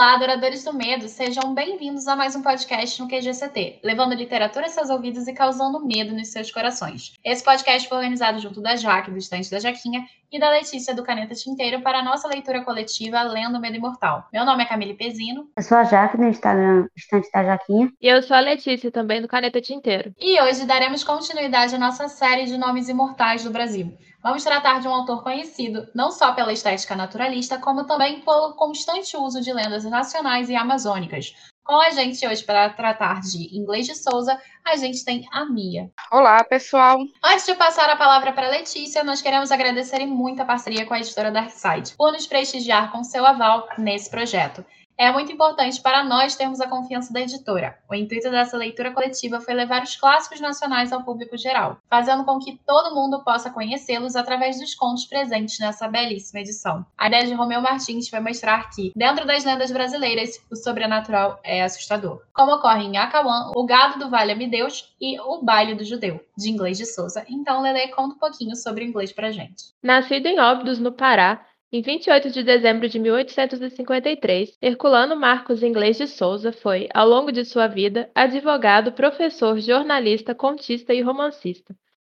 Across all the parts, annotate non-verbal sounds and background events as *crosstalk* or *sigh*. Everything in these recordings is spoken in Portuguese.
Olá, adoradores do medo, sejam bem-vindos a mais um podcast no QGCT, levando literatura aos seus ouvidos e causando medo nos seus corações. Esse podcast foi organizado junto da Jaque, do Estante da Jaquinha, e da Letícia, do Caneta Tinteiro, para a nossa leitura coletiva Lendo Medo Imortal. Meu nome é Camille Pezino. Eu sou a Jaque, do Instagram Estante da Jaquinha. E eu sou a Letícia, também do Caneta Tinteiro. E hoje daremos continuidade à nossa série de nomes imortais do Brasil. Vamos tratar de um autor conhecido não só pela estética naturalista, como também pelo constante uso de lendas nacionais e amazônicas. Com a gente hoje para tratar de Inglês de Souza, a gente tem a Mia. Olá, pessoal. Antes de passar a palavra para a Letícia, nós queremos agradecer muito a parceria com a editora Darkside por nos prestigiar com seu aval nesse projeto é muito importante para nós termos a confiança da editora. O intuito dessa leitura coletiva foi levar os clássicos nacionais ao público geral, fazendo com que todo mundo possa conhecê-los através dos contos presentes nessa belíssima edição. A ideia de Romeu Martins foi mostrar que, dentro das lendas brasileiras, o sobrenatural é assustador. Como ocorre em Acauã, o gado do Vale-me Deus e o baile do judeu, de inglês de Souza. Então, Lele, conta um pouquinho sobre o inglês pra gente. Nascido em Óbidos, no Pará, em 28 de dezembro de 1853, Herculano Marcos Inglês de Souza foi, ao longo de sua vida, advogado, professor, jornalista, contista e romancista.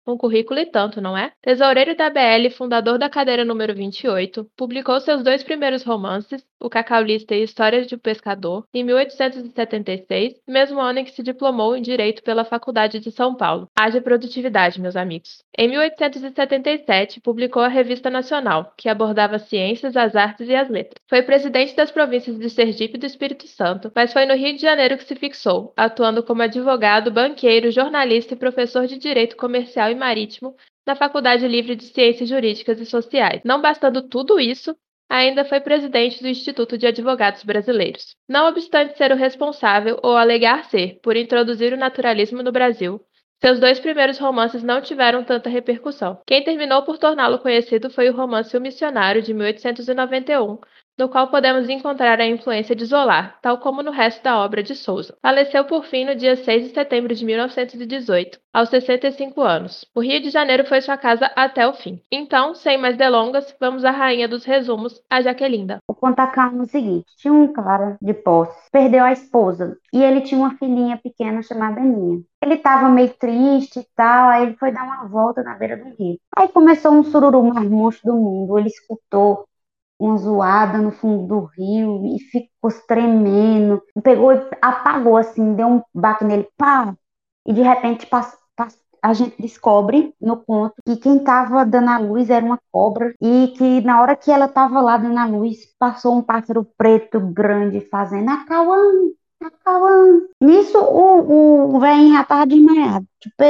Um currículo e tanto, não é? Tesoureiro da BL, fundador da cadeira número 28, publicou seus dois primeiros romances, O Cacaulista e Histórias de um Pescador, em 1876, mesmo ano em que se diplomou em Direito pela Faculdade de São Paulo. Haja produtividade, meus amigos. Em 1877, publicou a Revista Nacional, que abordava ciências, as artes e as letras. Foi presidente das províncias de Sergipe e do Espírito Santo, mas foi no Rio de Janeiro que se fixou, atuando como advogado, banqueiro, jornalista e professor de Direito Comercial e Marítimo na Faculdade Livre de Ciências Jurídicas e Sociais. Não bastando tudo isso, ainda foi presidente do Instituto de Advogados Brasileiros. Não obstante ser o responsável, ou alegar ser, por introduzir o naturalismo no Brasil, seus dois primeiros romances não tiveram tanta repercussão. Quem terminou por torná-lo conhecido foi o romance O Missionário, de 1891, no qual podemos encontrar a influência de Zola, tal como no resto da obra de Souza. Faleceu por fim no dia 6 de setembro de 1918, aos 65 anos. O Rio de Janeiro foi sua casa até o fim. Então, sem mais delongas, vamos à rainha dos resumos, a Jaquelinda. Vou contar calma o seguinte: tinha um cara de posse, perdeu a esposa e ele tinha uma filhinha pequena chamada Aninha. Ele estava meio triste e tal, aí ele foi dar uma volta na beira do rio. Aí começou um sururu mais monstro do mundo. Ele escutou uma zoada no fundo do rio e ficou tremendo. Pegou e apagou assim, deu um baque nele, pá! E de repente a gente descobre no conto que quem estava dando a luz era uma cobra e que na hora que ela estava lá dando a luz, passou um pássaro preto grande fazendo acauã, acauã. Nisso o, o velho já estava desmaiado, tipo,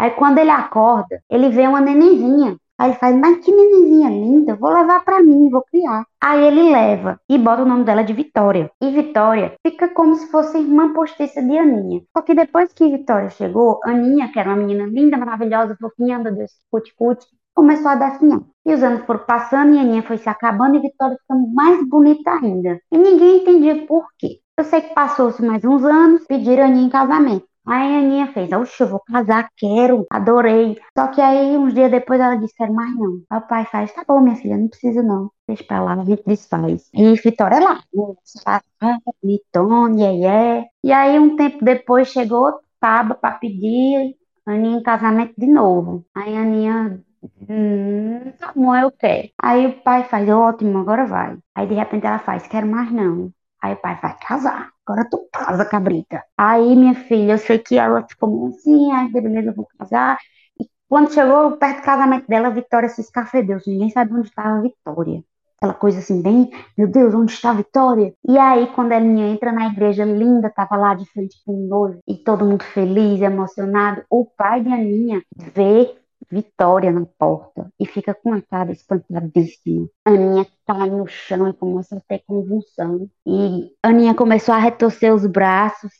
Aí quando ele acorda, ele vê uma nenenzinha Aí ele faz, mas que nenenzinha linda, vou levar para mim, vou criar. Aí ele leva e bota o nome dela de Vitória. E Vitória fica como se fosse irmã postiça de Aninha. Só que depois que Vitória chegou, Aninha, que era uma menina linda, maravilhosa, fofinha, anda Deus, cuti-cuti, começou a definhar. E os anos foram passando e Aninha foi se acabando e Vitória ficando mais bonita ainda. E ninguém entendia por quê. Eu sei que passou-se mais uns anos, pediram a Aninha em casamento. Aí a Aninha fez, oxe, eu vou casar, quero, adorei. Só que aí, uns dias depois, ela disse, quero mais não. Aí o pai faz, tá bom, minha filha, não precisa não. Deixa pra lá, a gente desfaz. E Vitória é lá, Mitone, é, E aí, um tempo depois, chegou caba pra pedir a Aninha em casamento de novo. Aí a Aninha Hum, tá bom, eu quero. Aí o pai faz, ótimo, agora vai. Aí de repente ela faz, quero mais não. Aí o pai vai casar. Agora tu casa, cabrita. Aí, minha filha, eu sei que ela ficou assim, aí beleza, eu vou casar. E quando chegou perto do casamento dela, a Vitória se escafedeu. Ninguém sabe onde estava a Vitória. Aquela coisa assim, bem, meu Deus, onde está a Vitória? E aí, quando ela entra na igreja linda, tava lá de frente com o noivo, e todo mundo feliz, emocionado, o pai de Aninha vê Vitória na porta e fica com a cara espantadíssima. Aninha cai no chão e começa a ter convulsão. E Aninha começou a retorcer os braços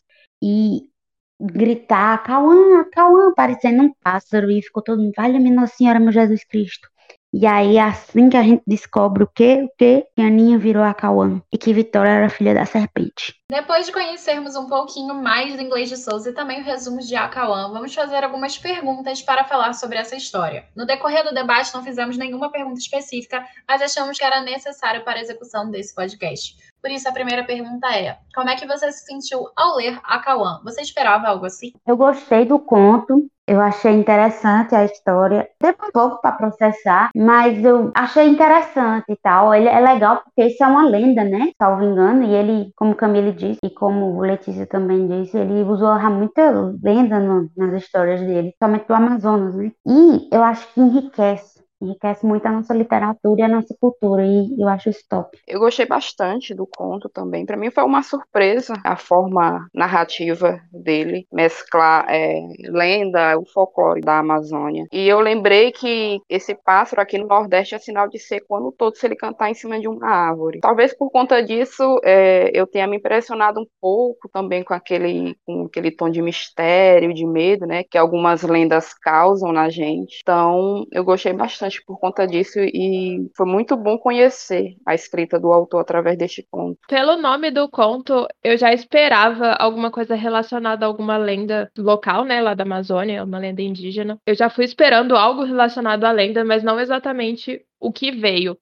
e gritar: Cauã, Cauã, parecendo um pássaro. E ficou todo mundo: Valha-me Nossa Senhora, meu Jesus Cristo. E aí, assim que a gente descobre o quê? O quê? Que Aninha virou a Cauã e que Vitória era filha da serpente. Depois de conhecermos um pouquinho mais do inglês de Souza e também o resumo de Akawan, vamos fazer algumas perguntas para falar sobre essa história. No decorrer do debate, não fizemos nenhuma pergunta específica, mas achamos que era necessário para a execução desse podcast. Por isso, a primeira pergunta é: como é que você se sentiu ao ler Akawan? Você esperava algo assim? Eu gostei do conto, eu achei interessante a história. Teve um pouco para processar, mas eu achei interessante e tal. Ele é legal porque isso é uma lenda, né? Salvo engano. E ele, como Camille disse, e como Letícia também disse, ele usou muita lenda no, nas histórias dele, somente do Amazonas, né? E eu acho que enriquece enriquece muito a nossa literatura e a nossa cultura, e eu acho isso top. Eu gostei bastante do conto também. Para mim foi uma surpresa a forma narrativa dele, mesclar é, lenda, o folclore da Amazônia. E eu lembrei que esse pássaro aqui no Nordeste é sinal de ser quando todo se ele cantar em cima de uma árvore. Talvez por conta disso é, eu tenha me impressionado um pouco também com aquele, com aquele tom de mistério, de medo, né, que algumas lendas causam na gente. Então eu gostei bastante bastante por conta disso e foi muito bom conhecer a escrita do autor através deste conto. Pelo nome do conto, eu já esperava alguma coisa relacionada a alguma lenda local, né, lá da Amazônia, uma lenda indígena. Eu já fui esperando algo relacionado à lenda, mas não exatamente o que veio.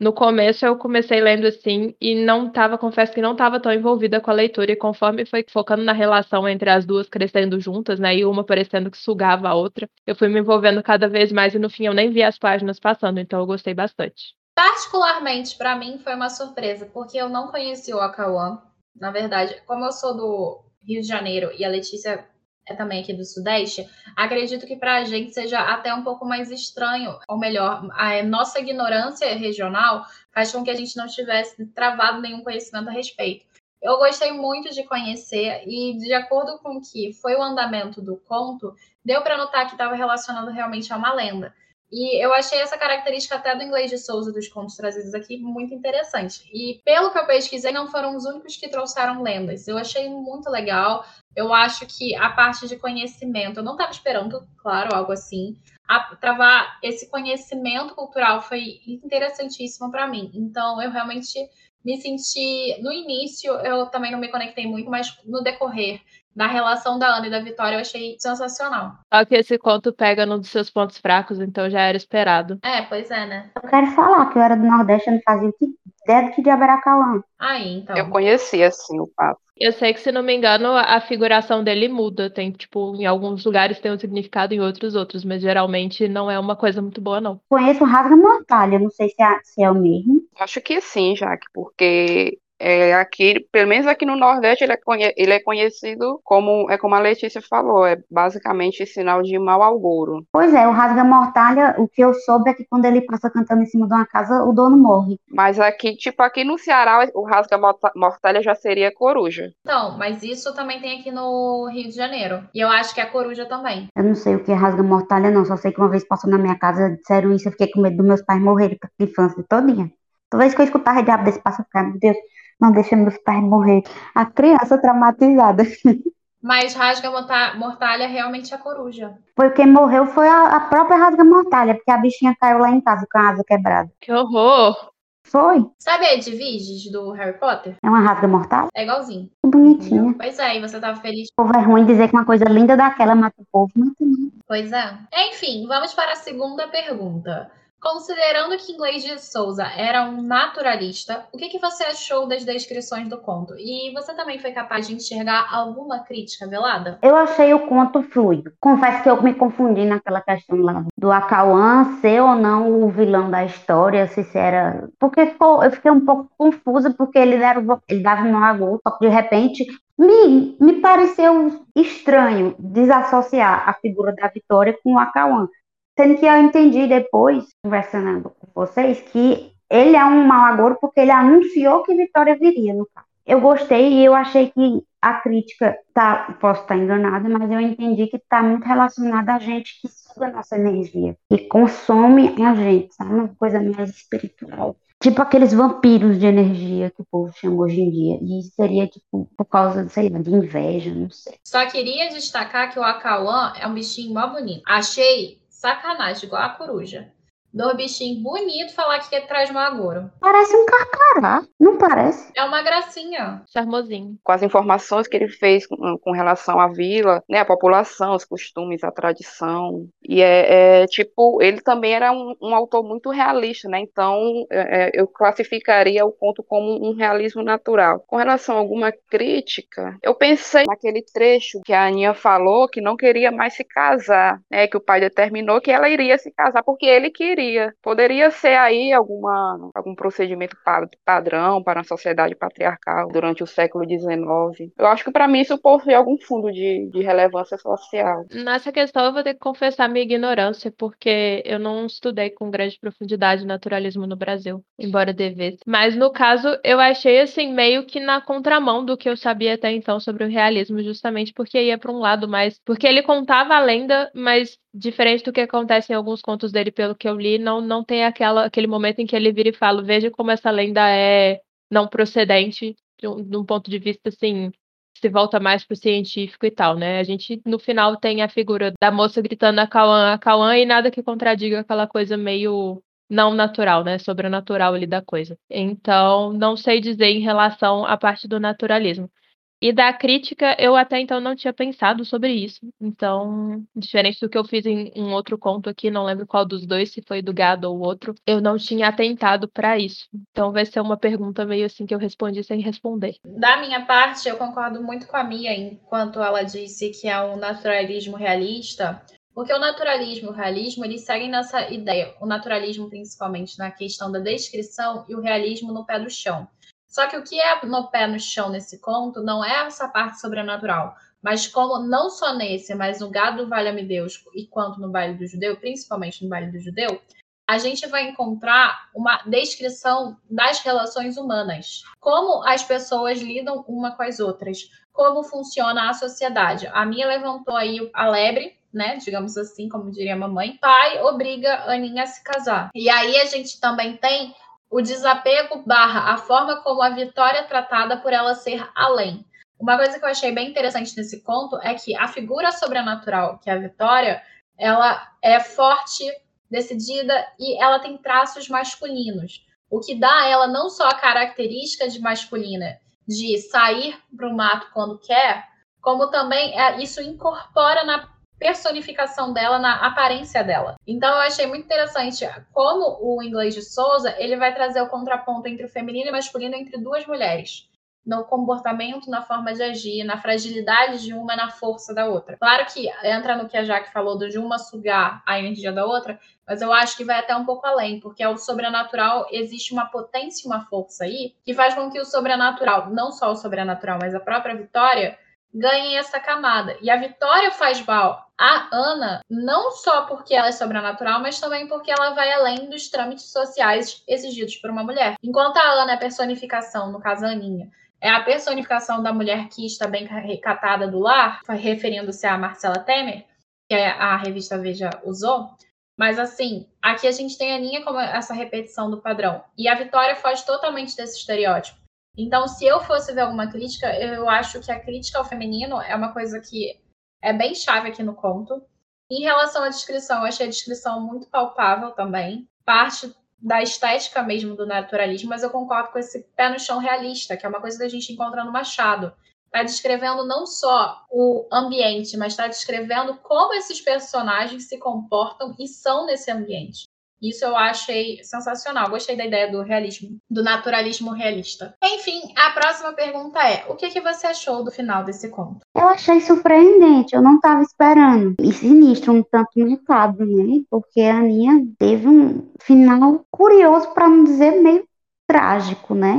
No começo eu comecei lendo assim e não estava, confesso que não estava tão envolvida com a leitura e conforme foi focando na relação entre as duas crescendo juntas, né, e uma parecendo que sugava a outra, eu fui me envolvendo cada vez mais e no fim eu nem vi as páginas passando, então eu gostei bastante. Particularmente para mim foi uma surpresa, porque eu não conheci o Akawan. Na verdade, como eu sou do Rio de Janeiro e a Letícia é também aqui do Sudeste, acredito que para a gente seja até um pouco mais estranho, ou melhor, a nossa ignorância regional faz com que a gente não tivesse travado nenhum conhecimento a respeito. Eu gostei muito de conhecer e, de acordo com o que foi o andamento do conto, deu para notar que estava relacionado realmente a uma lenda. E eu achei essa característica até do inglês de Souza dos contos trazidos aqui muito interessante. E pelo que eu pesquisei, não foram os únicos que trouxeram lendas. Eu achei muito legal. Eu acho que a parte de conhecimento, eu não estava esperando, claro, algo assim. A, travar esse conhecimento cultural foi interessantíssimo para mim. Então, eu realmente me senti. No início, eu também não me conectei muito, mas no decorrer na relação da Ana e da Vitória eu achei sensacional. Só que esse conto pega num dos seus pontos fracos, então já era esperado. É, pois é, né? Eu quero falar que eu era do Nordeste, eu não fazia o que ideia que diabo era Cauã. Aí, então. Eu conhecia, assim, o papo. Eu sei que, se não me engano, a figuração dele muda. Tem, tipo, em alguns lugares tem um significado, em outros, outros. Mas geralmente não é uma coisa muito boa, não. Conheço o Rasga Mortalha, não sei se é, se é o mesmo. Acho que sim, Jaque, porque é, aqui, pelo menos aqui no Nordeste, ele é, conhe ele é conhecido como, é como a Letícia falou, é basicamente sinal de mau auguro. Pois é, o rasga-mortalha, o que eu soube é que quando ele passa cantando em cima de uma casa, o dono morre. Mas aqui, tipo, aqui no Ceará, o rasga-mortalha já seria coruja. Então, mas isso também tem aqui no Rio de Janeiro. E eu acho que é coruja também. Eu não sei o que é rasga-mortalha, não. Só sei que uma vez passou na minha casa, disseram isso, eu fiquei com medo dos meus pais morrerem pra infância todinha. Toda vez que eu escutava diabo desse passo, eu ficava, meu Deus, não deixa meus pais morrer. A criança traumatizada. Mas rasga mortalha realmente é a coruja. Foi quem morreu foi a, a, própria rasga mortalha, porque a bichinha caiu lá em casa com a asa quebrada. Que horror! Foi. Sabe a Edviges do Harry Potter? É uma rasga mortal? É igualzinho. Que bonitinha. Pois é, e você tava feliz. O povo é ruim dizer que uma coisa linda daquela mata o povo, mata não. Pois é. Enfim, vamos para a segunda pergunta. Considerando que Inglês de Souza era um naturalista, o que, que você achou das descrições do conto? E você também foi capaz de enxergar alguma crítica velada? Eu achei o conto fluido. Confesso que eu me confundi naquela questão lá do Acauã ser ou não o vilão da história, se era. Porque ficou, eu fiquei um pouco confusa, porque ele, era, ele dava um só que de repente me, me pareceu estranho desassociar a figura da Vitória com o Acauã. Sendo que eu entendi depois, conversando com vocês, que ele é um mau agouro porque ele anunciou que Vitória viria no caso. Eu gostei e eu achei que a crítica, tá, posso estar enganada, mas eu entendi que está muito relacionada a gente que suga a nossa energia, que consome a gente, sabe? Uma coisa mais espiritual. Tipo aqueles vampiros de energia que o povo chama hoje em dia. E seria, tipo, por causa, sei lá, de inveja, não sei. Só queria destacar que o Akawan é um bichinho mó bonito. Achei sacanagem, igual a coruja. Do bichinho bonito falar que traz Magoro. Parece um carcará, não parece? É uma gracinha. Charmosinho. Com as informações que ele fez com, com relação à vila, né, a população, os costumes, a tradição. E é, é tipo, ele também era um, um, autor muito realista, né? Então é, é, eu classificaria o conto como um realismo natural. Com relação a alguma crítica, eu pensei naquele trecho que a Aninha falou que não queria mais se casar, né? Que o pai determinou que ela iria se casar porque ele queria queria. Poderia ser aí alguma, algum procedimento padrão para a sociedade patriarcal durante o século XIX. Eu acho que para mim isso possui algum fundo de, de relevância social. Nessa questão eu vou ter que confessar minha ignorância, porque eu não estudei com grande profundidade naturalismo no Brasil, embora devesse. Mas no caso, eu achei assim meio que na contramão do que eu sabia até então sobre o realismo, justamente porque ia para um lado mais, porque ele contava a lenda, mas diferente do que acontece em alguns contos dele, pelo que eu li, não, não tem aquela, aquele momento em que ele vira e fala: veja como essa lenda é não procedente, de um, de um ponto de vista assim, se volta mais para o científico e tal, né? A gente, no final, tem a figura da moça gritando a Cauã, a Cauã, e nada que contradiga aquela coisa meio não natural, né? Sobrenatural ali da coisa. Então, não sei dizer em relação à parte do naturalismo. E da crítica, eu até então não tinha pensado sobre isso. Então, diferente do que eu fiz em um outro conto aqui, não lembro qual dos dois, se foi do gado ou outro, eu não tinha atentado para isso. Então, vai ser uma pergunta meio assim que eu respondi sem responder. Da minha parte, eu concordo muito com a Mia, enquanto ela disse que é um naturalismo realista. Porque o naturalismo e o realismo, eles seguem nessa ideia. O naturalismo, principalmente na questão da descrição, e o realismo no pé do chão. Só que o que é no pé no chão nesse conto não é essa parte sobrenatural, mas como não só nesse, mas no Gado Valha-me Deus e quanto no Baile do Judeu, principalmente no Baile do Judeu, a gente vai encontrar uma descrição das relações humanas, como as pessoas lidam uma com as outras, como funciona a sociedade. A minha levantou aí a lebre, né, digamos assim, como diria a mamãe. Pai obriga a Aninha a se casar. E aí a gente também tem o desapego barra a forma como a vitória é tratada por ela ser além. Uma coisa que eu achei bem interessante nesse conto é que a figura sobrenatural, que é a Vitória, ela é forte, decidida e ela tem traços masculinos, o que dá a ela não só a característica de masculina, de sair para o mato quando quer, como também é, isso incorpora na personificação dela, na aparência dela. Então eu achei muito interessante como o inglês de Souza ele vai trazer o contraponto entre o feminino e o masculino entre duas mulheres. No comportamento, na forma de agir, na fragilidade de uma, na força da outra. Claro que entra no que a Jaque falou de uma sugar a energia da outra, mas eu acho que vai até um pouco além, porque ao sobrenatural existe uma potência uma força aí que faz com que o sobrenatural, não só o sobrenatural, mas a própria vitória, ganhem essa camada. E a Vitória faz mal à Ana, não só porque ela é sobrenatural, mas também porque ela vai além dos trâmites sociais exigidos por uma mulher. Enquanto a Ana é a personificação, no caso a Aninha, é a personificação da mulher que está bem recatada do lar, referindo-se a Marcela Temer, que a revista Veja usou. Mas assim, aqui a gente tem a Aninha como essa repetição do padrão. E a Vitória foge totalmente desse estereótipo. Então, se eu fosse ver alguma crítica, eu acho que a crítica ao feminino é uma coisa que é bem chave aqui no conto. Em relação à descrição, eu achei a descrição muito palpável também. Parte da estética mesmo do naturalismo, mas eu concordo com esse pé no chão realista, que é uma coisa que a gente encontra no Machado. Está descrevendo não só o ambiente, mas está descrevendo como esses personagens se comportam e são nesse ambiente. Isso eu achei sensacional. Gostei da ideia do realismo, do naturalismo realista. Enfim, a próxima pergunta é: o que, que você achou do final desse conto? Eu achei surpreendente, eu não estava esperando. E sinistro, um tanto marcado, né? Porque a Aninha teve um final curioso, para não dizer meio trágico, né?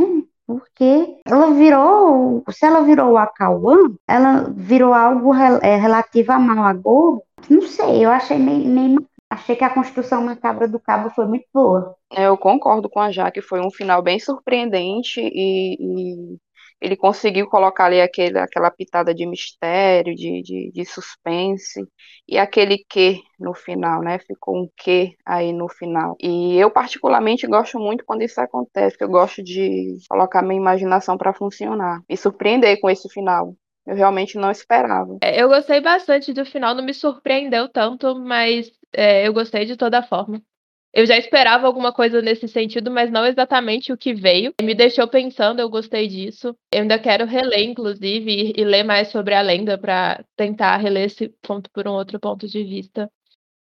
porque ela virou, se ela virou a Cauã, ela virou algo é, relativo a Malagor, não sei, eu achei meio, meio Achei que a construção macabra do cabo foi muito boa. É, eu concordo com a Jaque, foi um final bem surpreendente e, e ele conseguiu colocar ali aquele, aquela pitada de mistério, de, de, de, suspense, e aquele que no final, né? Ficou um que aí no final. E eu, particularmente, gosto muito quando isso acontece, que eu gosto de colocar minha imaginação para funcionar e surpreender com esse final. Eu realmente não esperava. É, eu gostei bastante do final, não me surpreendeu tanto, mas é, eu gostei de toda forma. Eu já esperava alguma coisa nesse sentido, mas não exatamente o que veio. Me deixou pensando, eu gostei disso. Eu ainda quero reler, inclusive, e, e ler mais sobre a lenda para tentar reler esse ponto por um outro ponto de vista.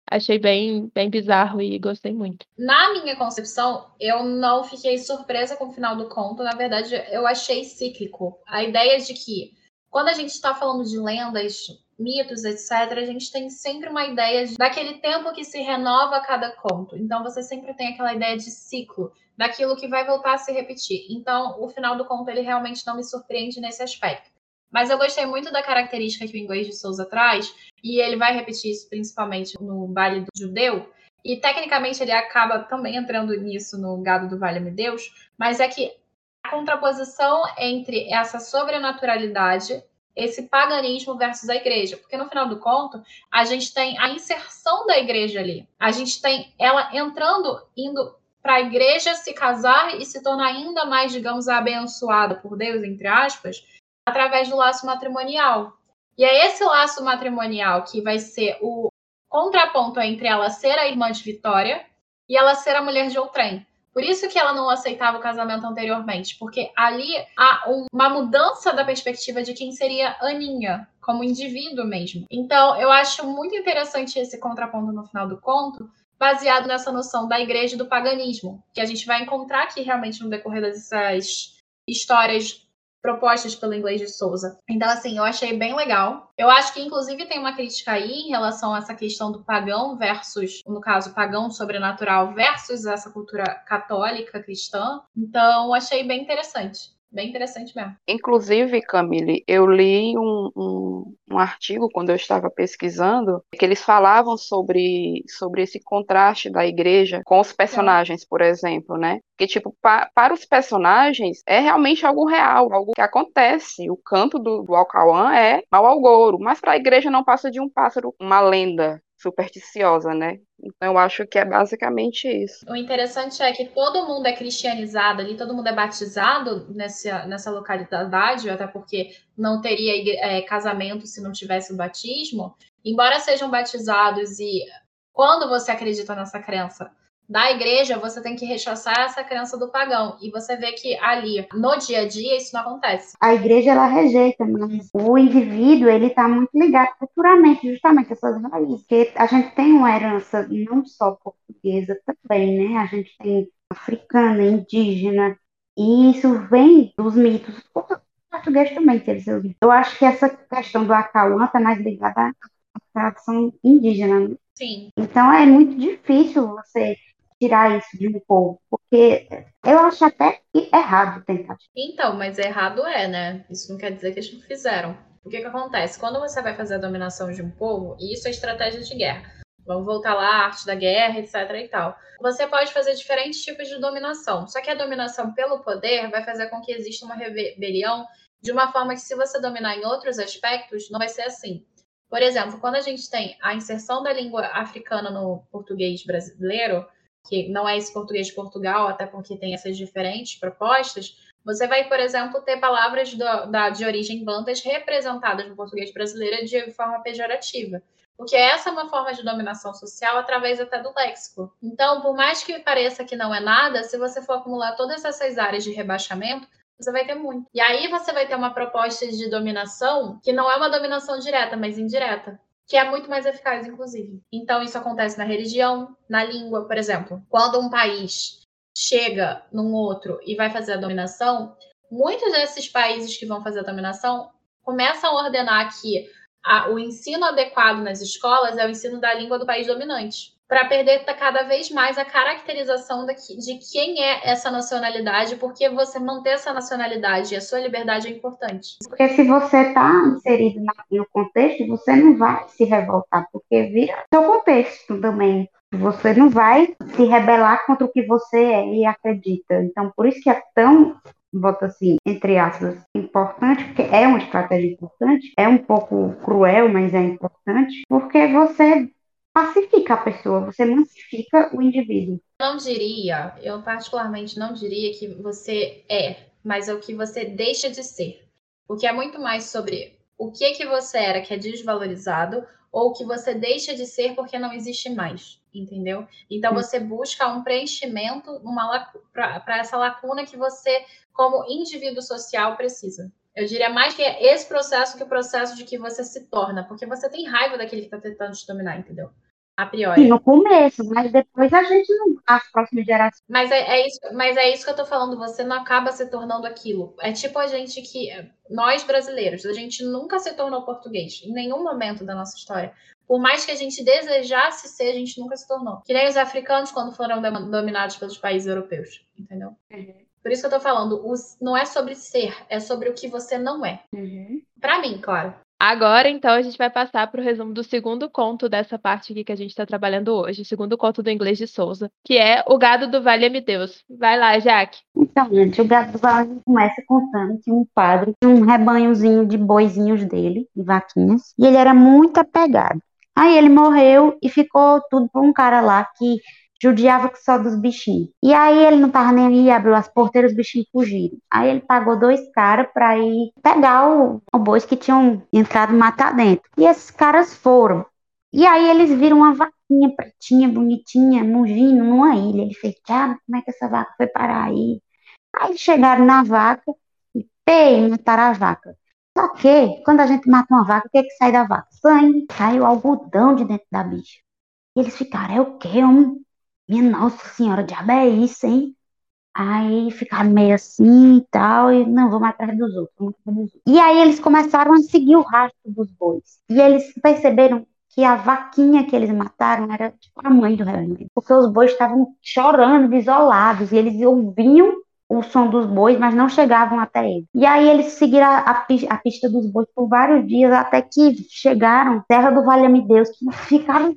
Achei bem, bem bizarro e gostei muito. Na minha concepção, eu não fiquei surpresa com o final do conto. Na verdade, eu achei cíclico. A ideia de que, quando a gente está falando de lendas, mitos, etc., a gente tem sempre uma ideia daquele tempo que se renova a cada conto. Então, você sempre tem aquela ideia de ciclo, daquilo que vai voltar a se repetir. Então, o final do conto, ele realmente não me surpreende nesse aspecto. Mas eu gostei muito da característica que o inglês de Souza traz, e ele vai repetir isso principalmente no Vale do Judeu. E tecnicamente ele acaba também entrando nisso no Gado do Vale-me Deus, mas é que a contraposição entre essa sobrenaturalidade, esse paganismo versus a igreja, porque no final do conto a gente tem a inserção da igreja ali, a gente tem ela entrando, indo para a igreja se casar e se tornar ainda mais, digamos, abençoada por Deus, entre aspas, através do laço matrimonial. E é esse laço matrimonial que vai ser o contraponto entre ela ser a irmã de Vitória e ela ser a mulher de outrem. Por isso que ela não aceitava o casamento anteriormente, porque ali há uma mudança da perspectiva de quem seria Aninha, como indivíduo mesmo. Então, eu acho muito interessante esse contraponto no final do conto, baseado nessa noção da igreja e do paganismo, que a gente vai encontrar aqui realmente no decorrer dessas histórias propostas pelo inglês de Souza. Então, assim, eu achei bem legal. Eu acho que, inclusive, tem uma crítica aí em relação a essa questão do pagão versus, no caso, pagão sobrenatural versus essa cultura católica cristã. Então, achei bem interessante. Bem interessante mesmo. Inclusive, Camille, eu li um, um, um, artigo quando eu estava pesquisando que eles falavam sobre, sobre esse contraste da igreja com os personagens, por exemplo, né? Que, tipo, pa, para os personagens é realmente algo real, algo que acontece. O canto do, do Alcauã é mau agouro, mas para a igreja não passa de um pássaro, uma lenda, supersticiosa, né? Então eu acho que é basicamente isso. O interessante é que todo mundo é cristianizado ali, todo mundo é batizado nessa, nessa localidade, até porque não teria é, casamento se não tivesse o batismo. Embora sejam batizados e quando você acredita nessa crença, da igreja, você tem que rechaçar essa crença do pagão. E você vê que ali, no dia a dia, isso não acontece. A igreja, ela rejeita, mas o indivíduo, ele está muito ligado culturalmente, justamente, às suas raízes. Porque a gente tem uma herança não só portuguesa também, né? A gente tem africana, indígena, e isso vem dos mitos português também teve seus Eu acho que essa questão do Acauã está mais ligada à tradição indígena. Né? Sim. Então é muito difícil você tirar isso de um povo, porque eu acho até errado tentar. Então, mas errado é, né? Isso não quer dizer que eles não fizeram. O que, que acontece? Quando você vai fazer a dominação de um povo, e isso é estratégia de guerra, vamos voltar lá, a arte da guerra, etc e tal. Você pode fazer diferentes tipos de dominação, só que a dominação pelo poder vai fazer com que exista uma rebelião de uma forma que se você dominar em outros aspectos, não vai ser assim. Por exemplo, quando a gente tem a inserção da língua africana no português brasileiro, que não é esse português de Portugal, até porque tem essas diferentes propostas, você vai, por exemplo, ter palavras do, da, de origem bantas representadas no português brasileiro de forma pejorativa. Porque essa é uma forma de dominação social através até do léxico. Então, por mais que pareça que não é nada, se você for acumular todas essas áreas de rebaixamento, você vai ter muito. E aí você vai ter uma proposta de dominação que não é uma dominação direta, mas indireta que é muito mais eficaz, inclusive. Então, isso acontece na religião, na língua, por exemplo. Quando um país chega num outro e vai fazer a dominação, muitos desses países que vão fazer a dominação começam a ordenar que a, o ensino adequado nas escolas é o ensino da língua do país dominante para perder cada vez mais a caracterização de quem é essa nacionalidade, porque você manter essa nacionalidade e a sua liberdade é importante. Porque se você está inserido no contexto, você não vai se revoltar, porque vira seu contexto também. Você não vai se rebelar contra o que você é e acredita. Então, por isso que é tão bota assim, entre aspas, importante, porque é uma estratégia importante, é um pouco cruel, mas é importante, porque você pacifica a pessoa, você massifica o indivíduo. Não diria, eu particularmente não diria que você é, mas é o que você deixa de ser. Porque é muito mais sobre o que que você era que é desvalorizado ou que você deixa de ser porque não existe mais, entendeu? Então você busca um preenchimento para essa lacuna que você, como indivíduo social, precisa. Eu diria mais que é esse processo que o processo de que você se torna, porque você tem raiva daquele que está tentando te dominar, entendeu? A priori. no começo, mas depois a gente não. As próximas gerações. Mas é, é, isso, mas é isso que eu tô falando, você não acaba se tornando aquilo. É tipo a gente que. Nós brasileiros, a gente nunca se tornou português, em nenhum momento da nossa história. Por mais que a gente desejasse ser, a gente nunca se tornou. Que nem os africanos quando foram dominados pelos países europeus, entendeu? Uhum. Por isso que eu tô falando, os, não é sobre ser, é sobre o que você não é. Uhum. Para mim, claro. Agora, então, a gente vai passar para o resumo do segundo conto dessa parte aqui que a gente está trabalhando hoje, o segundo conto do inglês de Souza, que é O Gado do Vale-me Deus. Vai lá, Jaque. Então, gente, o Gado do Vale começa contando que um padre tinha um rebanhozinho de boizinhos dele, de vaquinhas, e ele era muito apegado. Aí ele morreu e ficou tudo para um cara lá que judiava só dos bichinhos. E aí ele não tava nem aí, abriu as porteiras, os bichinhos fugiram. Aí ele pagou dois caras pra ir pegar o, o bois que tinham entrado matar dentro. E esses caras foram. E aí eles viram uma vaquinha pretinha, bonitinha, mugindo numa ilha. Ele fez, ah, como é que essa vaca foi parar aí? Aí chegaram na vaca e, pei, mataram a vaca. Só que, quando a gente mata uma vaca, o que é que sai da vaca? Sangue. Saiu algodão de dentro da bicha. E eles ficaram, é o quê, homem? Minha Nossa Senhora, diabo é isso, hein? Aí ficaram meio assim e tal, e não, vamos atrás dos outros. E aí eles começaram a seguir o rastro dos bois. E eles perceberam que a vaquinha que eles mataram era tipo a mãe do rebanho. Porque os bois estavam chorando, isolados, e eles ouviam o som dos bois, mas não chegavam até ele. E aí eles seguiram a, a, a pista dos bois por vários dias, até que chegaram Terra do Valha-me Deus, que ficaram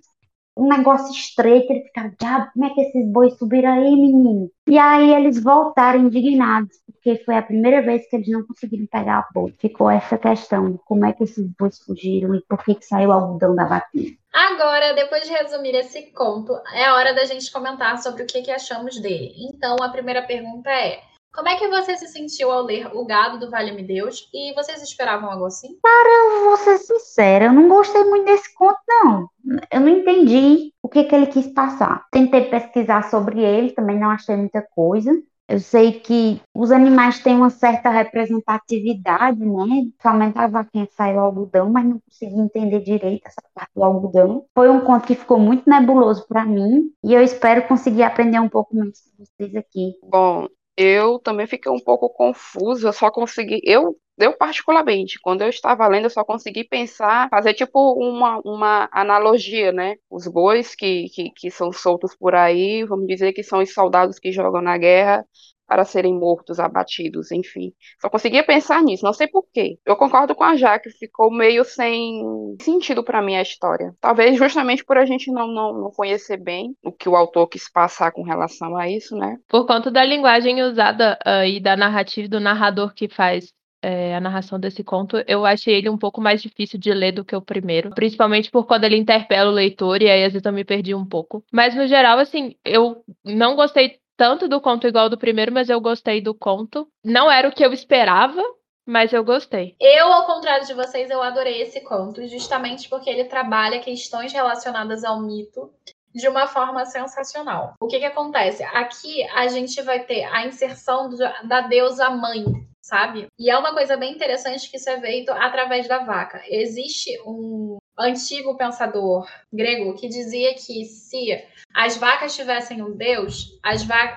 um negócio estreito, ele ficava, diabo, como é que esses bois subiram aí, menino? E aí eles voltaram indignados, porque foi a primeira vez que eles não conseguiram pegar o boi. Ficou essa questão, como é que esses bois fugiram e por que, que saiu o algodão da vaquinha. Agora, depois de resumir esse conto, é hora da gente comentar sobre o que, que achamos dele. Então, a primeira pergunta é, como é que você se sentiu ao ler O Gado do Vale-me Deus? E vocês esperavam algo assim? Cara, eu vou ser sincera, eu não gostei muito desse conto, não. Eu não entendi o que, que ele quis passar. Tentei pesquisar sobre ele, também não achei muita coisa. Eu sei que os animais têm uma certa representatividade, né? Somente a vaquinha saiu algodão, mas não consegui entender direito essa parte do algodão. Foi um conto que ficou muito nebuloso para mim e eu espero conseguir aprender um pouco mais com vocês aqui. Bom, eu também fiquei um pouco confusa, eu só consegui, eu, eu particularmente, quando eu estava lendo, eu só consegui pensar, fazer tipo uma, uma analogia, né? Os bois que, que, que são soltos por aí, vamos dizer que são os soldados que jogam na guerra, para serem mortos, abatidos, enfim. Só conseguia pensar nisso, não sei porquê. Eu concordo com a Jaque, ficou meio sem sentido para mim a história. Talvez justamente por a gente não, não, não conhecer bem o que o autor quis passar com relação a isso, né? Por conta da linguagem usada uh, e da narrativa do narrador que faz é, a narração desse conto, eu achei ele um pouco mais difícil de ler do que o primeiro, principalmente por quando ele interpela o leitor e aí às vezes eu me perdi um pouco. Mas no geral, assim, eu não gostei tanto do conto igual do primeiro, mas eu gostei do conto. Não era o que eu esperava, mas eu gostei. Eu, ao contrário de vocês, eu adorei esse conto, justamente porque ele trabalha questões relacionadas ao mito de uma forma sensacional. O que que acontece? Aqui a gente vai ter a inserção da deusa mãe, sabe? E é uma coisa bem interessante que isso é feito através da vaca. Existe um antigo pensador grego que dizia que se as vacas tivessem um deus,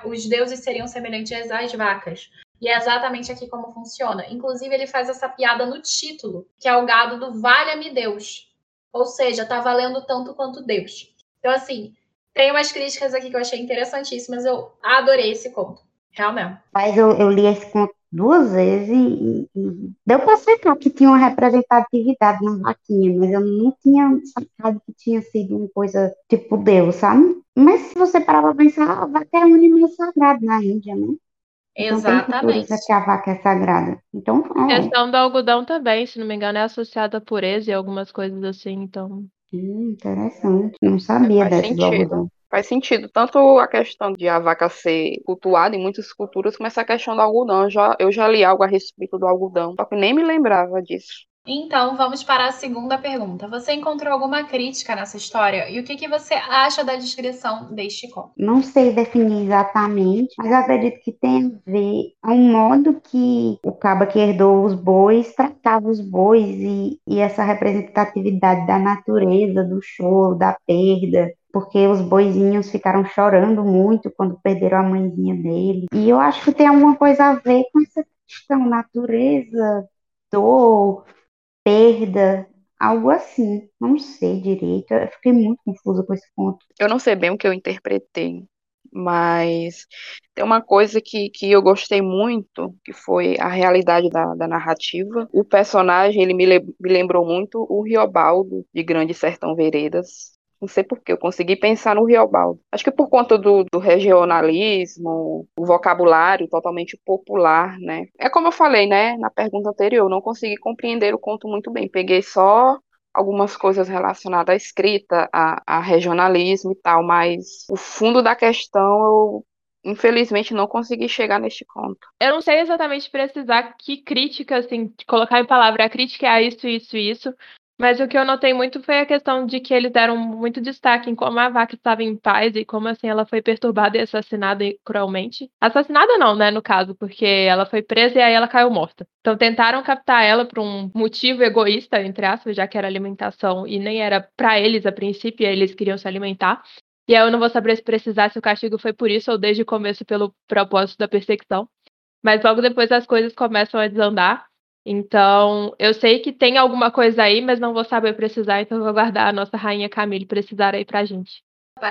os deuses seriam semelhantes às vacas. E é exatamente aqui como funciona. Inclusive, ele faz essa piada no título, que é o gado do Valha-me Deus. Ou seja, tá valendo tanto quanto Deus. Então, assim, tem umas críticas aqui que eu achei interessantíssimas. Eu adorei esse conto. Realmente. Mas eu, eu li esse conto duas vezes e, e deu para aceitar que tinha uma representatividade na vaquinha, mas eu não tinha sacado que tinha sido uma coisa tipo Deus, sabe? Mas se você parar para pensar, a vaca é um animal sagrado na Índia, né? Então, Exatamente. que a vaca é sagrada. Então, é. A questão do algodão também, se não me engano, é associada a pureza e algumas coisas assim, então. Hum, interessante. Não sabia dessa do algodão. Faz sentido. Tanto a questão de a vaca ser cultuada em muitas culturas, como essa questão do algodão. Eu já, eu já li algo a respeito do algodão, só que nem me lembrava disso. Então, vamos para a segunda pergunta. Você encontrou alguma crítica nessa história? E o que, que você acha da descrição deste conto? Não sei definir exatamente, mas acredito que tem a ver ao modo que o caba que herdou os bois tratava os bois e, e essa representatividade da natureza, do choro, da perda, porque os boizinhos ficaram chorando muito quando perderam a mãezinha dele. E eu acho que tem alguma coisa a ver com essa questão natureza, dor, perda, algo assim. Não sei direito. Eu fiquei muito confusa com esse ponto. Eu não sei bem o que eu interpretei, mas tem uma coisa que, que eu gostei muito, que foi a realidade da, da narrativa. O personagem, ele me, me lembrou muito o Riobaldo, de Grande Sertão Veredas. Não sei por que eu consegui pensar no Riobaldo. Acho que por conta do, do, regionalismo, o vocabulário totalmente popular, né? É como eu falei, né, na pergunta anterior, eu não consegui compreender o conto muito bem. Peguei só algumas coisas relacionadas à escrita, a, a regionalismo e tal, mas o fundo da questão eu infelizmente não consegui chegar neste conto. Eu não sei exatamente precisar que crítica, assim, colocar em palavra a crítica é isso, isso, isso, mas o que eu notei muito foi a questão de que eles deram muito destaque em como a vaca estava em paz e como assim ela foi perturbada e assassinada cruelmente. Assassinada não, né, no caso, porque ela foi presa e aí ela caiu morta. Então tentaram captar ela por um motivo egoísta, entre aspas, já que era alimentação e nem era para eles a princípio, eles queriam se alimentar. E aí eu não vou saber se precisar se o castigo foi por isso ou desde o começo pelo propósito da perseguição. Mas logo depois as coisas começam a desandar então, eu sei que tem alguma coisa aí, mas não vou saber precisar, então vou guardar a nossa rainha Camille precisar aí pra gente.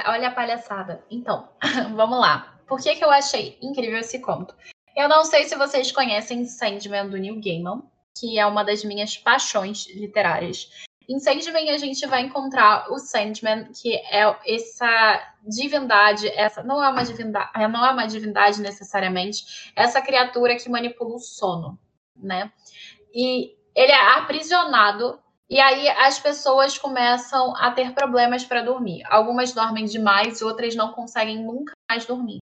Olha a palhaçada. Então, *laughs* vamos lá. Por que, que eu achei incrível esse conto? Eu não sei se vocês conhecem Sandman do Neil Gaiman, que é uma das minhas paixões literárias. Em Sandman a gente vai encontrar o Sandman, que é essa divindade, essa não é uma divindade, não é uma divindade necessariamente, essa criatura que manipula o sono, né? e ele é aprisionado e aí as pessoas começam a ter problemas para dormir. Algumas dormem demais, outras não conseguem nunca mais dormir,